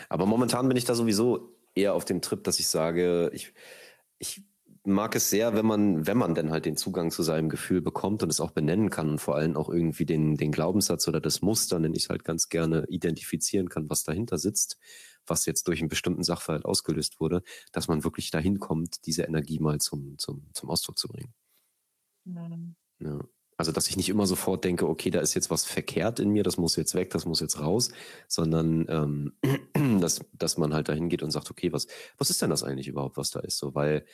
Aber momentan bin ich da sowieso eher auf dem Trip, dass ich sage, ich, ich mag es sehr, wenn man, wenn man denn halt den Zugang zu seinem Gefühl bekommt und es auch benennen kann und vor allem auch irgendwie den, den Glaubenssatz oder das Muster, nenne ich es halt ganz gerne, identifizieren kann, was dahinter sitzt was jetzt durch einen bestimmten Sachverhalt ausgelöst wurde, dass man wirklich dahin kommt, diese Energie mal zum, zum, zum Ausdruck zu bringen. Mhm. Ja. Also, dass ich nicht immer sofort denke, okay, da ist jetzt was verkehrt in mir, das muss jetzt weg, das muss jetzt raus, sondern ähm, <clears throat> dass, dass man halt dahin geht und sagt, okay, was, was ist denn das eigentlich überhaupt, was da ist? So, weil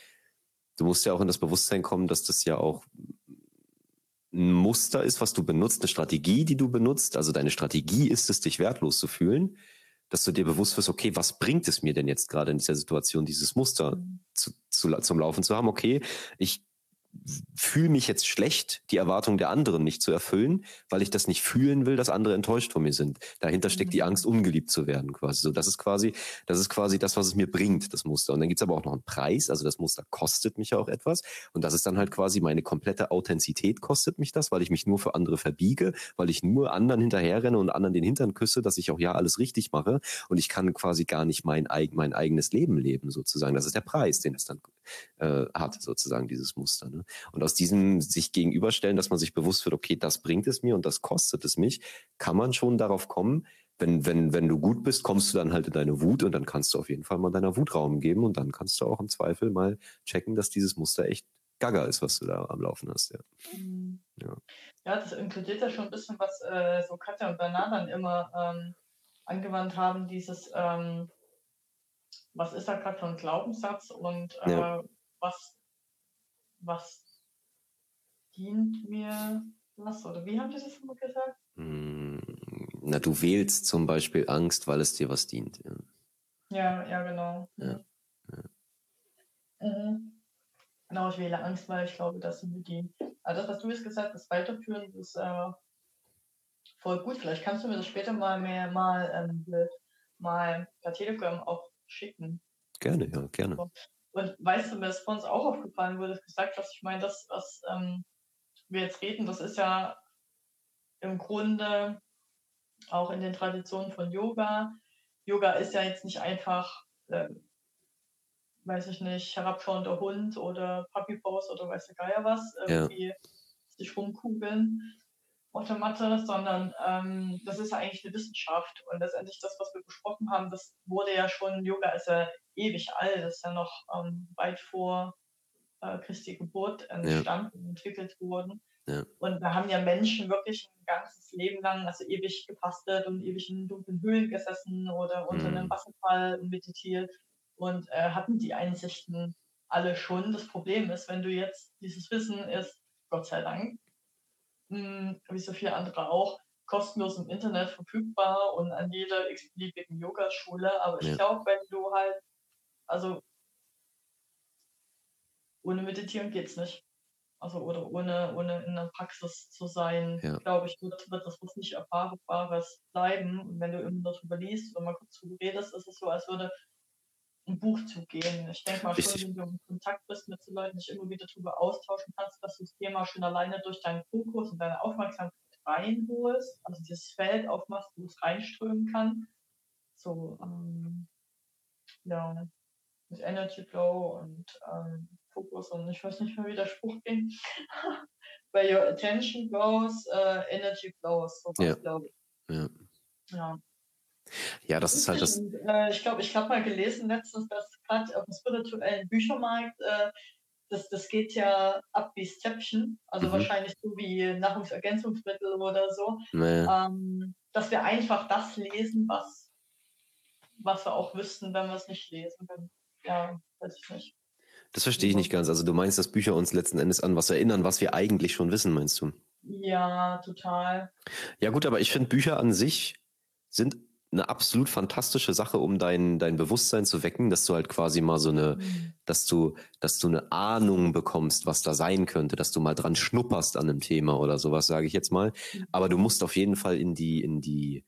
du musst ja auch in das Bewusstsein kommen, dass das ja auch ein Muster ist, was du benutzt, eine Strategie, die du benutzt. Also deine Strategie ist es, dich wertlos zu fühlen dass du dir bewusst wirst, okay, was bringt es mir denn jetzt gerade in dieser Situation, dieses Muster mhm. zu, zu, zum Laufen zu haben? Okay, ich fühle mich jetzt schlecht, die Erwartungen der anderen nicht zu erfüllen, weil ich das nicht fühlen will, dass andere enttäuscht von mir sind. Dahinter steckt die mhm. Angst, ungeliebt zu werden, quasi. So, das ist quasi, das ist quasi das, was es mir bringt, das Muster. Und dann gibt's aber auch noch einen Preis, also das Muster kostet mich ja auch etwas. Und das ist dann halt quasi meine komplette Authentizität kostet mich das, weil ich mich nur für andere verbiege, weil ich nur anderen hinterherrenne und anderen den Hintern küsse, dass ich auch ja alles richtig mache. Und ich kann quasi gar nicht mein, mein eigenes Leben leben, sozusagen. Das ist der Preis, den es dann äh, hat, sozusagen, dieses Muster. Ne? Und aus diesem sich gegenüberstellen, dass man sich bewusst wird, okay, das bringt es mir und das kostet es mich, kann man schon darauf kommen, wenn, wenn, wenn du gut bist, kommst du dann halt in deine Wut und dann kannst du auf jeden Fall mal deiner Wut Raum geben und dann kannst du auch im Zweifel mal checken, dass dieses Muster echt gaga ist, was du da am Laufen hast. Ja, mhm. ja. ja das inkludiert ja schon ein bisschen, was äh, so Katja und Bernard dann immer ähm, angewandt haben, dieses ähm, was ist da gerade für ein Glaubenssatz und äh, ja. was, was dient mir was? Oder wie haben die das immer gesagt? Hm, na, du wählst zum Beispiel Angst, weil es dir was dient. Ja, ja, ja genau. Ja. ja. Mhm. Genau, ich wähle Angst, weil ich glaube, dass sie mir dient. Also das, was du jetzt gesagt hast, weiterführen, ist äh, voll gut. Vielleicht kannst du mir das später mal mehr mal, ähm, mal per Telegram auch schicken. Gerne, ja, gerne. Und weißt du, mir ist vor uns auch aufgefallen, du gesagt hast, ich meine, das, was ähm, wir jetzt reden, das ist ja im Grunde auch in den Traditionen von Yoga. Yoga ist ja jetzt nicht einfach, äh, weiß ich nicht, herabschauender Hund oder Puppy Pose oder weiß der Geier was, irgendwie ja. sich rumkugeln, der Matte, sondern ähm, das ist ja eigentlich eine Wissenschaft. Und letztendlich das, was wir besprochen haben, das wurde ja schon, Yoga ist ja ewig alt, das ist ja noch ähm, weit vor äh, Christi Geburt entstanden, ja. entwickelt worden. Ja. Und da haben ja Menschen wirklich ein ganzes Leben lang, also ewig gefastet und ewig in dunklen Höhlen gesessen oder unter mhm. einem Wasserfall meditiert und äh, hatten die Einsichten alle schon. Das Problem ist, wenn du jetzt dieses Wissen ist, Gott sei Dank, hm, wie so viele andere auch, kostenlos im Internet verfügbar und an jeder x-beliebigen Yogaschule. Aber ich ja. glaube, wenn du halt, also ohne Meditieren geht es nicht. Also oder ohne, ohne in der Praxis zu sein, ja. glaube ich, wird, wird das was nicht Erfahrbares bleiben. Und wenn du immer darüber liest und mal kurz drüber redest, ist es so, als würde ein Buch zu gehen. Ich denke mal Richtig. schon, wenn du in Kontakt bist mit so Leuten, dich immer wieder darüber austauschen kannst, dass du das Thema schon alleine durch deinen Fokus und deine Aufmerksamkeit reinholst, also dieses Feld aufmachst, wo es reinströmen kann. So, ähm, ja, mit Energy Flow und ähm, Fokus und ich weiß nicht mehr, wie der Spruch ging. <laughs> Where your attention goes, uh, energy flows, sowas ja. glaube ich. Ja. ja. Ja, das ist halt das. Äh, ich glaube, ich habe mal gelesen letztens, dass gerade auf dem spirituellen Büchermarkt, äh, das, das geht ja ab wie Stepchen, also mhm. wahrscheinlich so wie Nahrungsergänzungsmittel oder so, nee. ähm, dass wir einfach das lesen, was, was wir auch wüssten, wenn wir es nicht lesen. Ja, weiß ich nicht. Das verstehe ich nicht ganz. Also du meinst, dass Bücher uns letzten Endes an was erinnern, was wir eigentlich schon wissen, meinst du? Ja, total. Ja gut, aber ich finde Bücher an sich sind eine absolut fantastische Sache, um dein, dein Bewusstsein zu wecken, dass du halt quasi mal so eine, mhm. dass du, dass du eine Ahnung bekommst, was da sein könnte, dass du mal dran schnupperst an einem Thema oder sowas, sage ich jetzt mal. Mhm. Aber du musst auf jeden Fall in die, in die,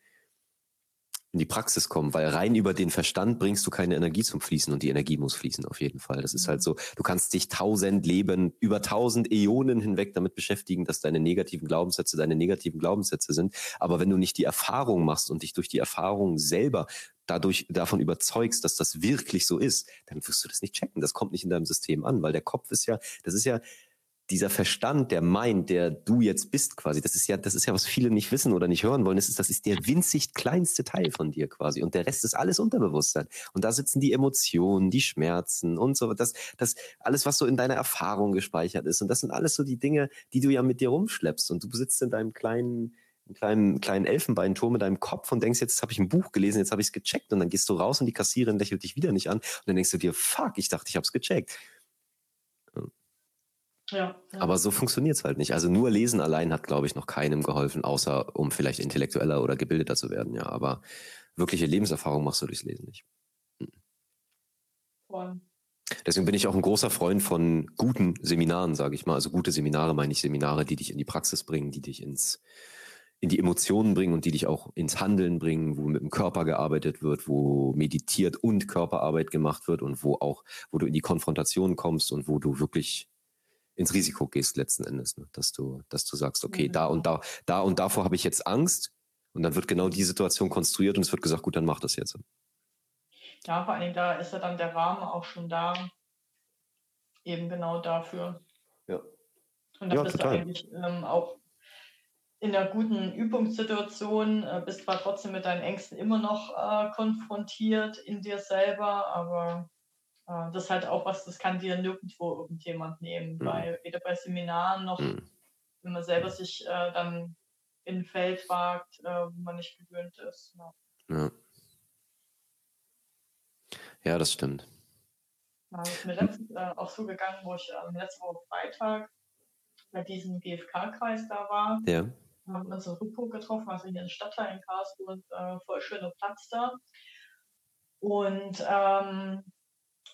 in die Praxis kommen, weil rein über den Verstand bringst du keine Energie zum Fließen und die Energie muss fließen auf jeden Fall. Das ist halt mhm. so, du kannst dich tausend Leben, über tausend Äonen hinweg damit beschäftigen, dass deine negativen Glaubenssätze deine negativen Glaubenssätze sind. Aber wenn du nicht die Erfahrung machst und dich durch die Erfahrung selber dadurch davon überzeugst, dass das wirklich so ist, dann wirst du das nicht checken. Das kommt nicht in deinem System an, weil der Kopf ist ja, das ist ja, dieser Verstand, der meint, der du jetzt bist quasi, das ist ja, das ist ja, was viele nicht wissen oder nicht hören wollen, das ist, das ist der winzig kleinste Teil von dir quasi und der Rest ist alles Unterbewusstsein. Und da sitzen die Emotionen, die Schmerzen und so, das, das, alles, was so in deiner Erfahrung gespeichert ist. Und das sind alles so die Dinge, die du ja mit dir rumschleppst und du sitzt in deinem kleinen, einen kleinen, kleinen Elfenbeinturm mit deinem Kopf und denkst, jetzt habe ich ein Buch gelesen, jetzt habe ich es gecheckt und dann gehst du raus und die Kassiererin lächelt dich wieder nicht an und dann denkst du dir, fuck, ich dachte, ich habe es gecheckt. Ja, ja. Aber so funktioniert es halt nicht. Also nur lesen allein hat, glaube ich, noch keinem geholfen, außer um vielleicht intellektueller oder gebildeter zu werden, ja. Aber wirkliche Lebenserfahrung machst du durchs Lesen nicht. Hm. Voll. Deswegen bin ich auch ein großer Freund von guten Seminaren, sage ich mal. Also gute Seminare meine ich Seminare, die dich in die Praxis bringen, die dich ins, in die Emotionen bringen und die dich auch ins Handeln bringen, wo mit dem Körper gearbeitet wird, wo meditiert und Körperarbeit gemacht wird und wo auch, wo du in die Konfrontation kommst und wo du wirklich ins Risiko gehst letzten Endes, ne? dass du, dass du sagst, okay, mhm. da und da, da und davor habe ich jetzt Angst und dann wird genau die Situation konstruiert und es wird gesagt, gut, dann mach das jetzt. Ja, vor allem da ist ja dann der Rahmen auch schon da, eben genau dafür. Ja. Und dann ja, bist total. du eigentlich ähm, auch in einer guten Übungssituation, äh, bist zwar trotzdem mit deinen Ängsten immer noch äh, konfrontiert in dir selber, aber äh, das ist halt auch was, das kann dir nirgendwo irgendjemand nehmen, mhm. weil weder bei Seminaren noch, mhm. wenn man selber sich äh, dann in ein Feld wagt, äh, wo man nicht gewöhnt ist. Ja. ja. Ja, das stimmt. Ja, das ist mir letztens äh, auch so gegangen, wo ich äh, letzte Woche Freitag bei diesem GFK-Kreis da war. Ja. Wir haben uns in Rupo getroffen, also hier in Stadtteil in Karlsruhe, äh, voll schöner Platz da. Und ähm,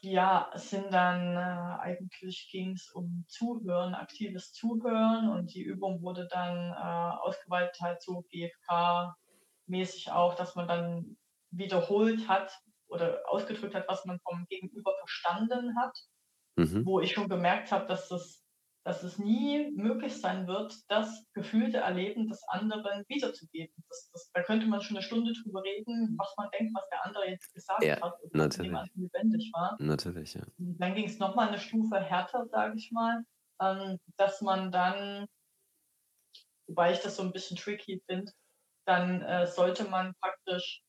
ja, es sind dann äh, eigentlich ging es um Zuhören, aktives Zuhören und die Übung wurde dann äh, ausgeweitet halt so GFK-mäßig auch, dass man dann wiederholt hat oder ausgedrückt hat, was man vom Gegenüber verstanden hat, mhm. wo ich schon gemerkt habe, dass das dass es nie möglich sein wird, das gefühlte Erleben des anderen wiederzugeben. Das, das, da könnte man schon eine Stunde drüber reden, was man denkt, was der andere jetzt gesagt ja, hat und natürlich. lebendig war. Natürlich, ja. dann ging es nochmal eine Stufe härter, sage ich mal, ähm, dass man dann, wobei ich das so ein bisschen tricky finde, dann äh, sollte man praktisch,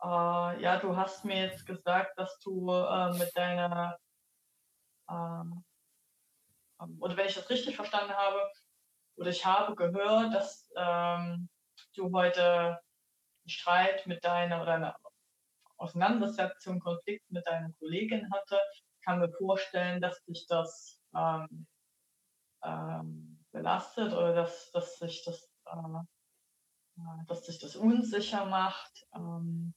äh, ja, du hast mir jetzt gesagt, dass du äh, mit deiner äh, ähm, oder wenn ich das richtig verstanden habe, oder ich habe gehört, dass ähm, du heute einen Streit mit deiner oder eine Auseinandersetzung, Konflikt mit deiner Kollegin hatte, kann mir vorstellen, dass dich das ähm, ähm, belastet oder dass, dass sich das äh, äh dass sich das unsicher macht ähm,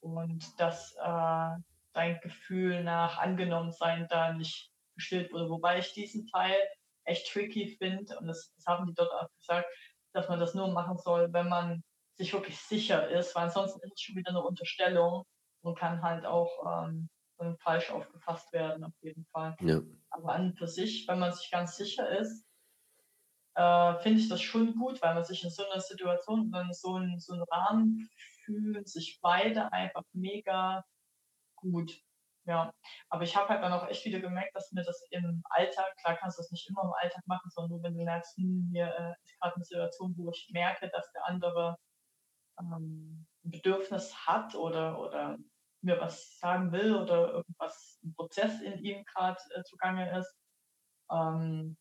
und dass äh, dein Gefühl nach angenommen sein da nicht gestillt wurde. Wobei ich diesen Teil echt tricky finde und das, das haben die dort auch gesagt, dass man das nur machen soll, wenn man sich wirklich sicher ist, weil ansonsten ist es schon wieder eine Unterstellung, und kann halt auch ähm, falsch aufgefasst werden, auf jeden Fall. Ja. Aber an für sich, wenn man sich ganz sicher ist, äh, finde ich das schon gut, weil man sich in so einer Situation, in so einen, so einen Rahmen fühlen sich beide einfach mega gut. Ja, aber ich habe halt dann auch echt wieder gemerkt, dass mir das im Alltag, klar kannst du das nicht immer im Alltag machen, sondern nur wenn du merkst, hm, hier äh, ist gerade eine Situation, wo ich merke, dass der andere ähm, ein Bedürfnis hat oder, oder mir was sagen will oder irgendwas, ein Prozess in ihm gerade äh, zugange ist. Ähm,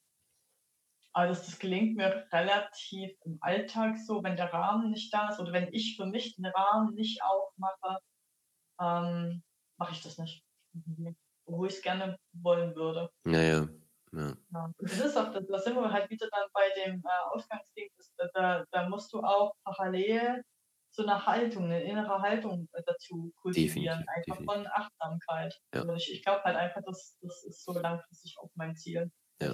aber das, das gelingt mir relativ im Alltag so, wenn der Rahmen nicht da ist oder wenn ich für mich den Rahmen nicht aufmache, ähm, mache ich das nicht. Wo ich es gerne wollen würde. Ja, ja. Ja. ja. das ist auch, da sind wir halt wieder dann bei dem äh, Ausgangsding, da, da musst du auch parallel so eine Haltung, eine innere Haltung dazu kultivieren, definitiv, einfach definitiv. von Achtsamkeit. Ja. Also ich, ich glaube halt einfach, das, das ist so langfristig auch mein Ziel. Ja.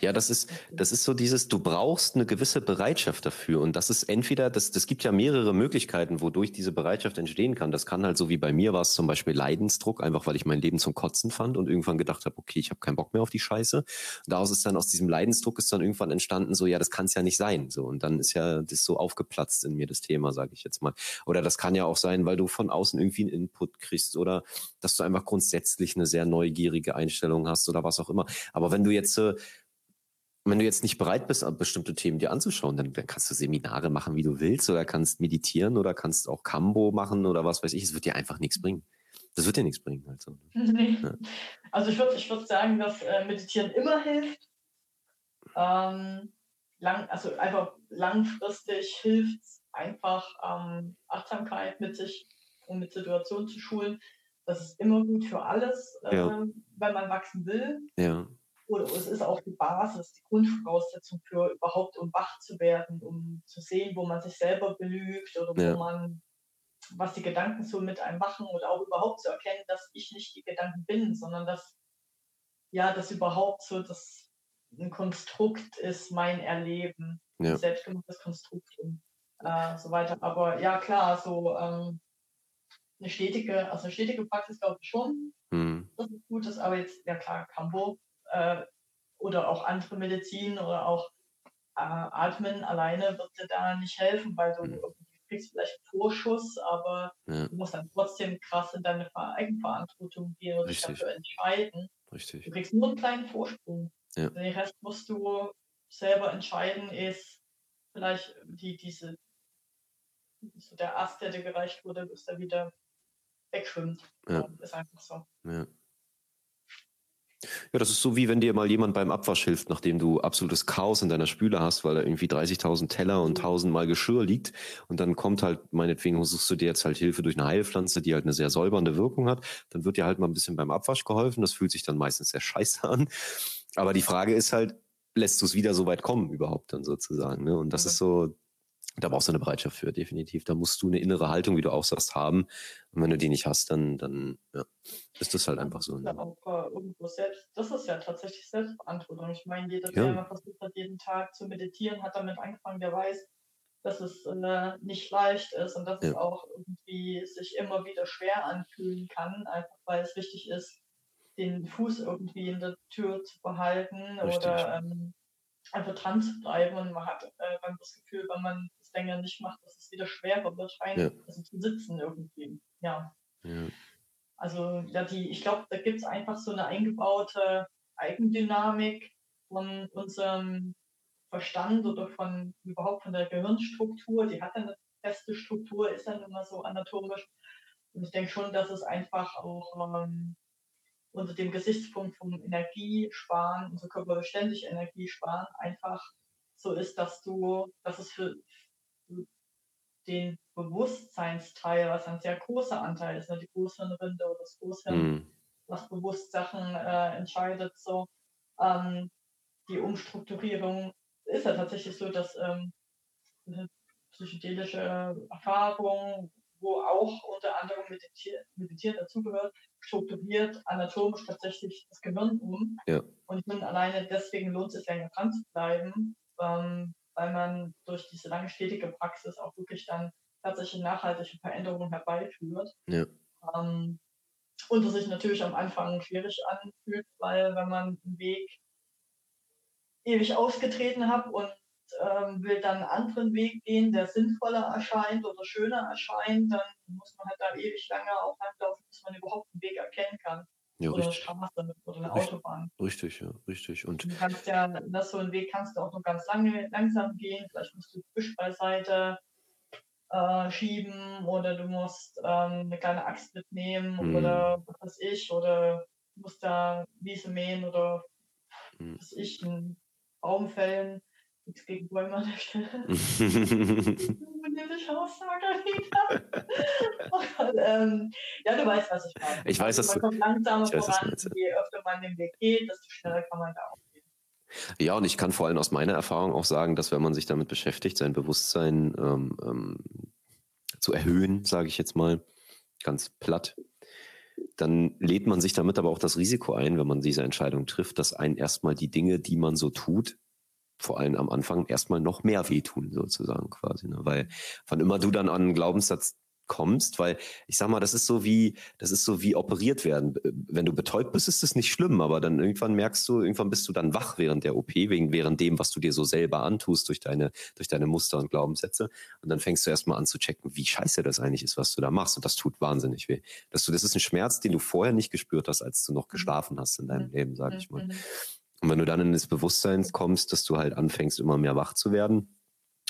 Ja, das ist, das ist so dieses, du brauchst eine gewisse Bereitschaft dafür. Und das ist entweder, das, das gibt ja mehrere Möglichkeiten, wodurch diese Bereitschaft entstehen kann. Das kann halt so wie bei mir war es zum Beispiel Leidensdruck, einfach weil ich mein Leben zum Kotzen fand und irgendwann gedacht habe, okay, ich habe keinen Bock mehr auf die Scheiße. Und daraus ist dann aus diesem Leidensdruck ist dann irgendwann entstanden, so ja, das kann es ja nicht sein. So und dann ist ja das so aufgeplatzt in mir das Thema, sage ich jetzt mal. Oder das kann ja auch sein, weil du von außen irgendwie einen Input kriegst oder dass du einfach grundsätzlich eine sehr neugierige Einstellung hast oder was auch immer. Aber wenn du jetzt wenn du jetzt nicht bereit bist, bestimmte Themen dir anzuschauen, dann, dann, kannst du Seminare machen, wie du willst, oder kannst meditieren oder kannst auch Kambo machen oder was weiß ich. Es wird dir einfach nichts bringen. Das wird dir nichts bringen. Also, <laughs> nee. ja. also ich würde ich würd sagen, dass äh, Meditieren immer hilft. Ähm, lang, also einfach langfristig hilft es einfach ähm, Achtsamkeit mit sich und mit Situationen zu schulen. Das ist immer gut für alles, äh, ja. wenn man wachsen will. Ja oder es ist auch die Basis, die Grundvoraussetzung für überhaupt, um wach zu werden, um zu sehen, wo man sich selber belügt oder wo ja. man, was die Gedanken so mit einem machen oder auch überhaupt zu erkennen, dass ich nicht die Gedanken bin, sondern dass, ja, das überhaupt so das ein Konstrukt ist, mein Erleben, ja. ein selbstgemachtes Konstrukt und äh, so weiter. Aber ja, klar, so ähm, eine stetige, also eine stetige Praxis glaube ich schon, mhm. dass es gut ist, aber jetzt, ja klar, Cambo äh, oder auch andere Medizin oder auch äh, Atmen alleine wird dir da nicht helfen, weil du mhm. kriegst vielleicht einen Vorschuss, aber ja. du musst dann trotzdem krass in deine Eigenverantwortung gehen und dich dafür entscheiden. Richtig. Du kriegst nur einen kleinen Vorsprung. Ja. Den Rest musst du selber entscheiden, ist vielleicht die, diese, so der Ast, der dir gereicht wurde, bis er wieder wegschwimmt. Ja. Ist einfach so. Ja. Ja, das ist so wie wenn dir mal jemand beim Abwasch hilft, nachdem du absolutes Chaos in deiner Spüle hast, weil da irgendwie 30.000 Teller und 1.000 Mal Geschirr liegt. Und dann kommt halt, meinetwegen suchst du dir jetzt halt Hilfe durch eine Heilpflanze, die halt eine sehr säubernde Wirkung hat. Dann wird dir halt mal ein bisschen beim Abwasch geholfen. Das fühlt sich dann meistens sehr scheiße an. Aber die Frage ist halt, lässt du es wieder so weit kommen überhaupt dann sozusagen? Ne? Und das mhm. ist so da brauchst du eine Bereitschaft für, definitiv. Da musst du eine innere Haltung, wie du auch sagst, haben. Und wenn du die nicht hast, dann, dann ja, ist das halt einfach so. Das ist, ja auch, äh, irgendwo selbst, das ist ja tatsächlich Selbstverantwortung. Ich meine, jeder, der ja. versucht hat, jeden Tag zu meditieren, hat damit angefangen, der weiß, dass es äh, nicht leicht ist und dass ja. es auch irgendwie sich immer wieder schwer anfühlen kann, einfach weil es wichtig ist, den Fuß irgendwie in der Tür zu behalten Richtig. oder ähm, einfach dran zu bleiben. Und man hat äh, dann das Gefühl, wenn man länger nicht macht, dass es wieder schwerer wird, rein ja. also zu sitzen irgendwie. Ja. ja. Also ja, die, ich glaube, da gibt es einfach so eine eingebaute Eigendynamik von unserem Verstand oder von überhaupt von der Gehirnstruktur. Die hat eine feste Struktur, ist dann immer so anatomisch. Und ich denke schon, dass es einfach auch ähm, unter dem Gesichtspunkt vom Energiesparen, unser Körper ständig Energie sparen, einfach so ist, dass du, dass es für, den Bewusstseinsteil, was ein sehr großer Anteil ist, ne, die Großhirnrinde oder das Großhirn, mhm. was bewusst Sachen äh, entscheidet, so ähm, die Umstrukturierung ist ja tatsächlich so, dass ähm, eine psychedelische Erfahrung, wo auch unter anderem Meditieren, Meditieren dazugehört, strukturiert anatomisch tatsächlich das Gehirn um. Ja. Und ich finde, alleine deswegen lohnt es sich länger dran zu bleiben, ähm, weil man durch diese lange stetige Praxis auch wirklich dann tatsächlich nachhaltige Veränderungen herbeiführt. Ja. Ähm, und das sich natürlich am Anfang schwierig anfühlt, weil wenn man einen Weg ewig ausgetreten hat und ähm, will dann einen anderen Weg gehen, der sinnvoller erscheint oder schöner erscheint, dann muss man halt da ewig lange auch langlaufen, bis man überhaupt einen Weg erkennen kann. Ja, oder richtig. eine Straße oder eine Richtig. Autobahn. Richtig, ja, richtig. Und Du kannst ja, das so einen Weg kannst du auch nur ganz lange, langsam gehen. Vielleicht musst du Fisch beiseite äh, schieben oder du musst ähm, eine kleine Axt mitnehmen Mhm. oder was weiß ich, oder du musst da Wiese mähen oder Mhm. was weiß ich, einen Baum fällen. Nichts gegen Bäume an der Stelle. <laughs> <laughs> Politische Aussage wieder. Und, ähm, ja, du weißt, was ich meine. Ich weiß, also was man du- kommt langsamer weiß, voran. Je öfter man den Weg geht, desto schneller kann man da auch gehen. Ja, und ich kann vor allem aus meiner Erfahrung auch sagen, dass wenn man sich damit beschäftigt, sein Bewusstsein ähm, ähm, zu erhöhen, sage ich jetzt mal, ganz platt, dann lädt man sich damit aber auch das Risiko ein, wenn man diese Entscheidung trifft, dass einen erstmal die Dinge, die man so tut, vor allem am Anfang erstmal noch mehr wehtun, sozusagen quasi. Ne? Weil wann immer du dann an einen Glaubenssatz kommst, weil ich sag mal, das ist so wie, das ist so wie operiert werden. Wenn du betäubt bist, ist das nicht schlimm, aber dann irgendwann merkst du, irgendwann bist du dann wach während der OP, wegen, während dem, was du dir so selber antust durch deine, durch deine Muster und Glaubenssätze. Und dann fängst du erstmal an zu checken, wie scheiße das eigentlich ist, was du da machst. Und das tut wahnsinnig weh. Dass du, das ist ein Schmerz, den du vorher nicht gespürt hast, als du noch geschlafen hast in deinem Mhm. Leben, sag ich mal. Mhm. Und wenn du dann in das Bewusstsein kommst, dass du halt anfängst, immer mehr wach zu werden,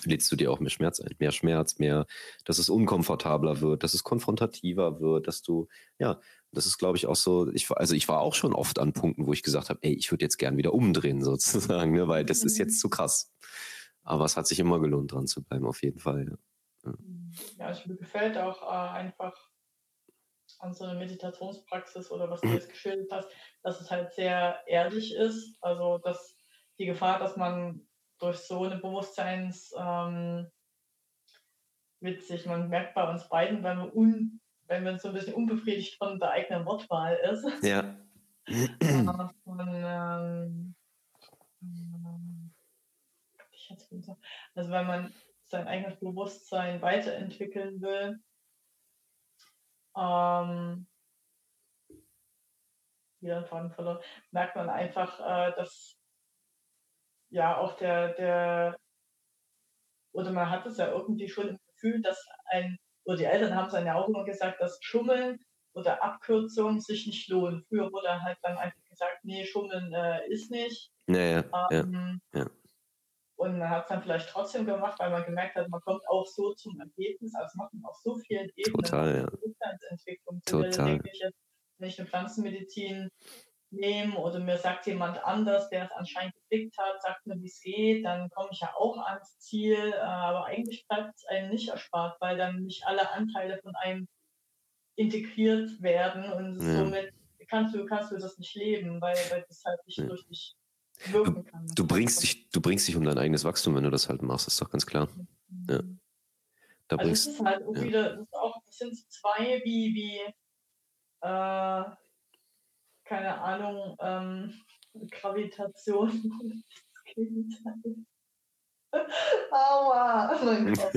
lädst du dir auch mehr Schmerz ein. Mehr Schmerz, mehr, dass es unkomfortabler wird, dass es konfrontativer wird, dass du, ja, das ist, glaube ich, auch so, ich, also ich war auch schon oft an Punkten, wo ich gesagt habe, ey, ich würde jetzt gern wieder umdrehen, <laughs> sozusagen, ne, weil das ist Mhm. jetzt zu krass. Aber es hat sich immer gelohnt, dran zu bleiben, auf jeden Fall. Ja. Ja, also mir gefällt auch äh, einfach an so einer Meditationspraxis oder was du jetzt geschildert hast, dass es halt sehr ehrlich ist. Also dass die Gefahr, dass man durch so eine Bewusstseins ähm, witzig, man merkt bei uns beiden, wenn wir, un, wenn man so ein bisschen unbefriedigt von der eigenen Wortwahl ist, Ja. äh, ähm, ähm, also wenn man sein eigenes Bewusstsein weiterentwickeln will, ähm, wieder ein Faden verloren, merkt man einfach, äh, dass ja auch der, der, oder man hat es ja irgendwie schon im Gefühl, dass ein, oder die Eltern haben es ja auch immer gesagt, dass Schummeln oder Abkürzung sich nicht lohnen. Früher wurde halt dann einfach gesagt, nee, Schummeln äh, ist nicht. Naja, ja. Ähm, ja. Und man hat es dann vielleicht trotzdem gemacht, weil man gemerkt hat, man kommt auch so zum Ergebnis. Also es macht man auf so vielen Ebenen. Total, ja. Bewusstseinsentwicklung. Total. Ich jetzt, wenn ich eine Pflanzenmedizin nehme oder mir sagt jemand anders, der es anscheinend geblickt hat, sagt mir, wie es geht, dann komme ich ja auch ans Ziel. äh, Aber eigentlich bleibt es einem nicht erspart, weil dann nicht alle Anteile von einem integriert werden und Ja. somit kannst du, kannst du das nicht leben, weil, weil das halt nicht Ja. durch dich kann. Du bringst dich, du bringst dich um dein eigenes Wachstum, wenn du das halt machst, ist doch ganz klar. ja. Da Also es bringst ist halt auch ja. wieder, das, auch, das sind so zwei wie, wie äh, keine Ahnung, ähm, Gravitation. <laughs> Aua, oh mein Gott.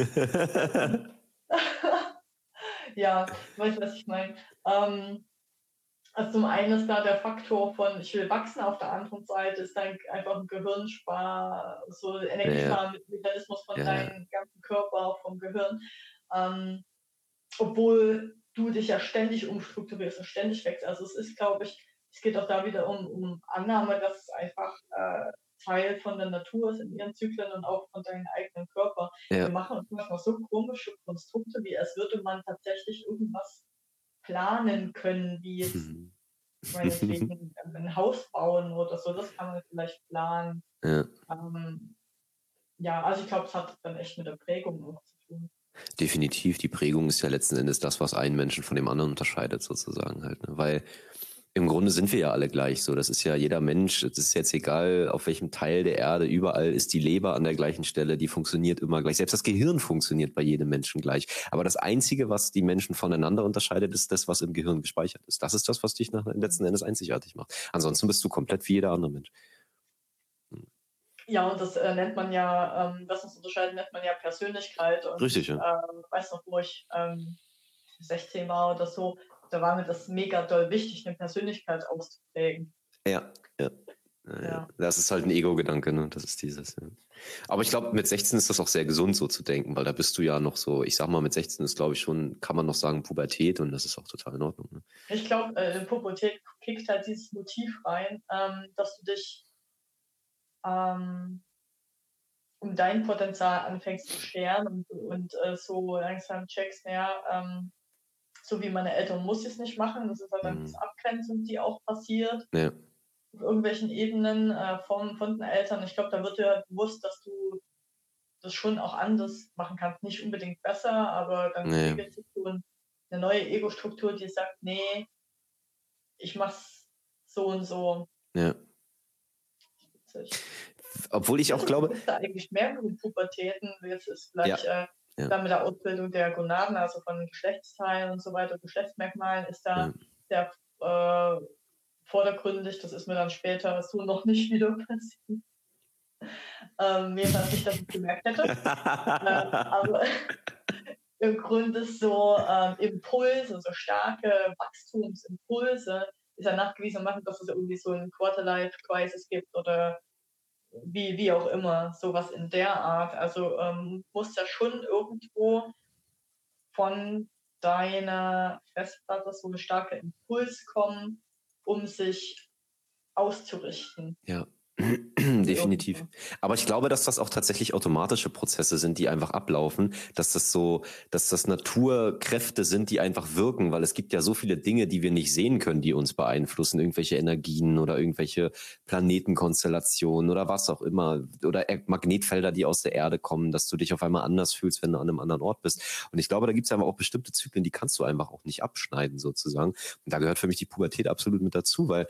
ja, du weißt, was ich meine. Ähm, also zum einen ist da der Faktor von, ich will wachsen, auf der anderen Seite ist dann einfach ein Gehirnspar, so Energiesparmechanismus von Ja, ja. deinem ganzen Körper, vom Gehirn. Ähm, obwohl du dich ja ständig umstrukturierst und ständig wächst. Also es ist, glaube ich, es geht auch da wieder um, um Annahme, dass es einfach äh, Teil von der Natur ist in ihren Zyklen und auch von deinem eigenen Körper. Ja. Wir machen uns manchmal so komische Konstrukte, wie als würde man tatsächlich irgendwas planen können, wie jetzt Mhm. meinetwegen <laughs> ein Haus bauen oder so. Das kann man vielleicht planen. ja. Ähm, ja, also ich glaube, es hat dann echt mit der Prägung auch zu tun. Definitiv, die Prägung ist ja letzten Endes das, was einen Menschen von dem anderen unterscheidet, sozusagen halt. Ne? Weil im Grunde sind wir ja alle gleich so. Das ist ja jeder Mensch, es ist jetzt egal, auf welchem Teil der Erde, überall ist die Leber an der gleichen Stelle, die funktioniert immer gleich. Selbst das Gehirn funktioniert bei jedem Menschen gleich. Aber das Einzige, was die Menschen voneinander unterscheidet, ist das, was im Gehirn gespeichert ist. Das ist das, was dich nach, letzten Endes einzigartig macht. Ansonsten bist du komplett wie jeder andere Mensch. Ja, und das äh, nennt man ja, ähm, das uns unterscheidet, nennt man ja Persönlichkeit. Und, Richtig, ja. Äh, weiß noch, wo ich ähm, 16 war oder so, da war mir das mega doll wichtig, eine Persönlichkeit auszuprägen. Ja, ja. Ja. Das ist halt ein Ego-Gedanke, ne? Das ist dieses. Ja. Aber ich glaube, mit 16 ist das auch sehr gesund, so zu denken, weil da bist du ja noch so, ich sag mal, mit 16 ist, glaube ich, schon, kann man noch sagen, Pubertät und das ist auch total in Ordnung. Ne? Ich glaube, äh, Pubertät kickt halt dieses Motiv rein, ähm, dass du dich ähm, um dein Potenzial anfängst zu scheren und, und äh, so langsam checkst, naja, ähm, so wie meine Eltern muss ich es nicht machen. Das ist aber mhm. eine Abgrenzung, die auch passiert. Ja auf irgendwelchen Ebenen äh, von, von den Eltern. Ich glaube, da wird dir bewusst, dass du das schon auch anders machen kannst. Nicht unbedingt besser, aber dann nee. entwickelt sich so eine neue Ego-Struktur, die sagt, nee, ich mach's so und so. Ja. Obwohl ich auch glaube. Es da eigentlich mehr Pubertäten, jetzt ist vielleicht ja. Äh, ja. dann mit der Ausbildung der Gonaden, also von Geschlechtsteilen und so weiter, Geschlechtsmerkmalen, ist da ja. der äh, vordergründig. Das ist mir dann später so noch nicht <laughs> wieder passiert. Ähm, mehr als ich das gemerkt hätte. <laughs> ähm, aber <laughs> im Grunde so ähm, Impulse, so starke Wachstumsimpulse, ist ja nachgewiesen machen, dass es irgendwie so ein Quarter-Life-Crisis gibt oder wie, wie auch immer, sowas in der Art. Also ähm, muss ja schon irgendwo von deiner Festplatte so ein starker Impuls kommen, um sich auszurichten. Ja. Definitiv. Aber ich glaube, dass das auch tatsächlich automatische Prozesse sind, die einfach ablaufen, dass das so, dass das Naturkräfte sind, die einfach wirken, weil es gibt ja so viele Dinge, die wir nicht sehen können, die uns beeinflussen, irgendwelche Energien oder irgendwelche Planetenkonstellationen oder was auch immer oder Magnetfelder, die aus der Erde kommen, dass du dich auf einmal anders fühlst, wenn du an einem anderen Ort bist. Und ich glaube, da gibt es einfach auch bestimmte Zyklen, die kannst du einfach auch nicht abschneiden sozusagen. Und da gehört für mich die Pubertät absolut mit dazu, weil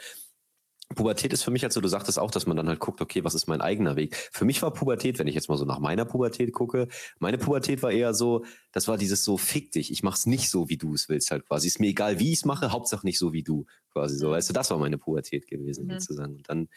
Pubertät ist für mich halt so, du sagtest auch, dass man dann halt guckt, okay, was ist mein eigener Weg? Für mich war Pubertät, wenn ich jetzt mal so nach meiner Pubertät gucke, meine Pubertät war eher so, das war dieses so, fick dich, ich mach's nicht so, wie du es willst halt quasi. Ist mir egal, wie ich es mache, Hauptsache nicht so wie du quasi so. Mhm. Weißt du, das war meine Pubertät gewesen mhm. sozusagen. Und dann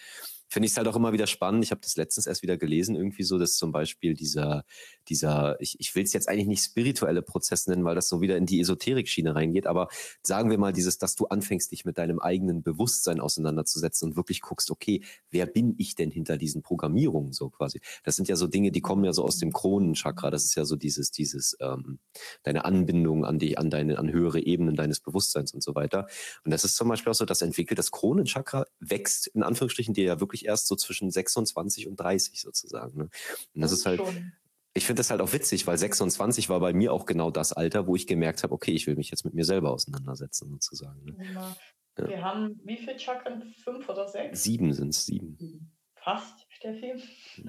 finde ich es halt auch immer wieder spannend. Ich habe das letztens erst wieder gelesen, irgendwie so, dass zum Beispiel dieser, dieser, ich, ich will es jetzt eigentlich nicht spirituelle Prozess nennen, weil das so wieder in die Esoterik-Schiene reingeht, aber sagen wir mal dieses, dass du anfängst, dich mit deinem eigenen Bewusstsein auseinanderzusetzen und wirklich guckst, okay, wer bin ich denn hinter diesen Programmierungen so quasi? Das sind ja so Dinge, die kommen ja so aus dem Kronenchakra. Das ist ja so dieses, dieses, ähm, deine Anbindung an die, an deine, an höhere Ebenen deines Bewusstseins und so weiter. Und das ist zum Beispiel auch so, dass entwickelt das Kronenchakra wächst, in Anführungsstrichen, dir ja wirklich ich erst so zwischen 26 und 30 sozusagen. Ne? Und das, das ist halt, schon. ich finde das halt auch witzig, weil 26 war bei mir auch genau das Alter, wo ich gemerkt habe, okay, ich will mich jetzt mit mir selber auseinandersetzen sozusagen. Ne? Ja. Wir haben wie viele Chakren? Fünf oder sechs? Sieben sind es, sieben. Fast, Steffi. <laughs>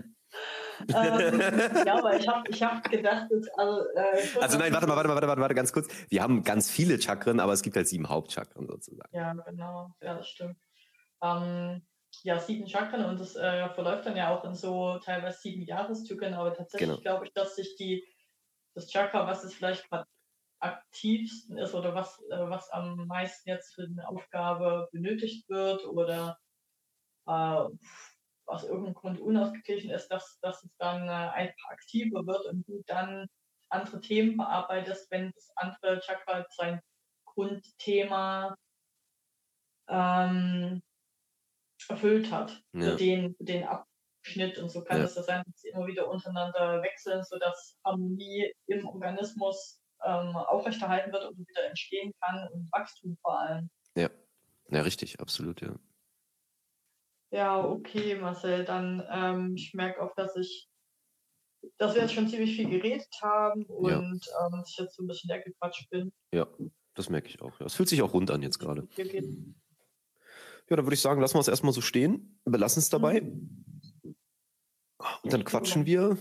ähm, ja, aber ich habe ich hab gedacht, dass, also, äh, also nein, warte mal, warte mal, warte mal, warte ganz kurz. Wir haben ganz viele Chakren, aber es gibt halt sieben Hauptchakren sozusagen. Ja, genau, ja, das stimmt. Ähm, ja, sieben Chakren und das äh, verläuft dann ja auch in so teilweise sieben Jahreszyklen, aber tatsächlich genau. glaube ich, dass sich die, das Chakra, was es vielleicht gerade aktivsten ist oder was, äh, was am meisten jetzt für eine Aufgabe benötigt wird oder äh, aus irgendeinem Grund unausgeglichen ist, dass, dass es dann äh, einfach aktiver wird und du dann andere Themen bearbeitest, wenn das andere Chakra sein Grundthema ähm, erfüllt hat, ja. den, den Abschnitt. Und so kann ja. es ja sein, dass sie immer wieder untereinander wechseln, sodass Harmonie im Organismus ähm, aufrechterhalten wird und wieder entstehen kann und Wachstum vor allem. Ja, ja richtig, absolut, ja. Ja, okay, Marcel, dann ähm, ich merke auch, dass ich dass wir jetzt schon ziemlich viel geredet haben und ja. ähm, ich jetzt so ein bisschen weggequatscht bin. Ja, das merke ich auch. Es fühlt sich auch rund an jetzt gerade. Ja, dann würde ich sagen, lassen wir es erstmal so stehen, belassen es dabei. Und dann quatschen wir.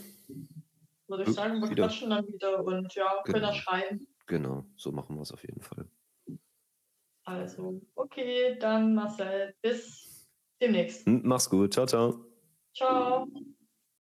Würde ich sagen, wir wieder. quatschen dann wieder und ja, können genau. schreiben. Genau, so machen wir es auf jeden Fall. Also, okay, dann Marcel, bis demnächst. Mach's gut, ciao, ciao. Ciao.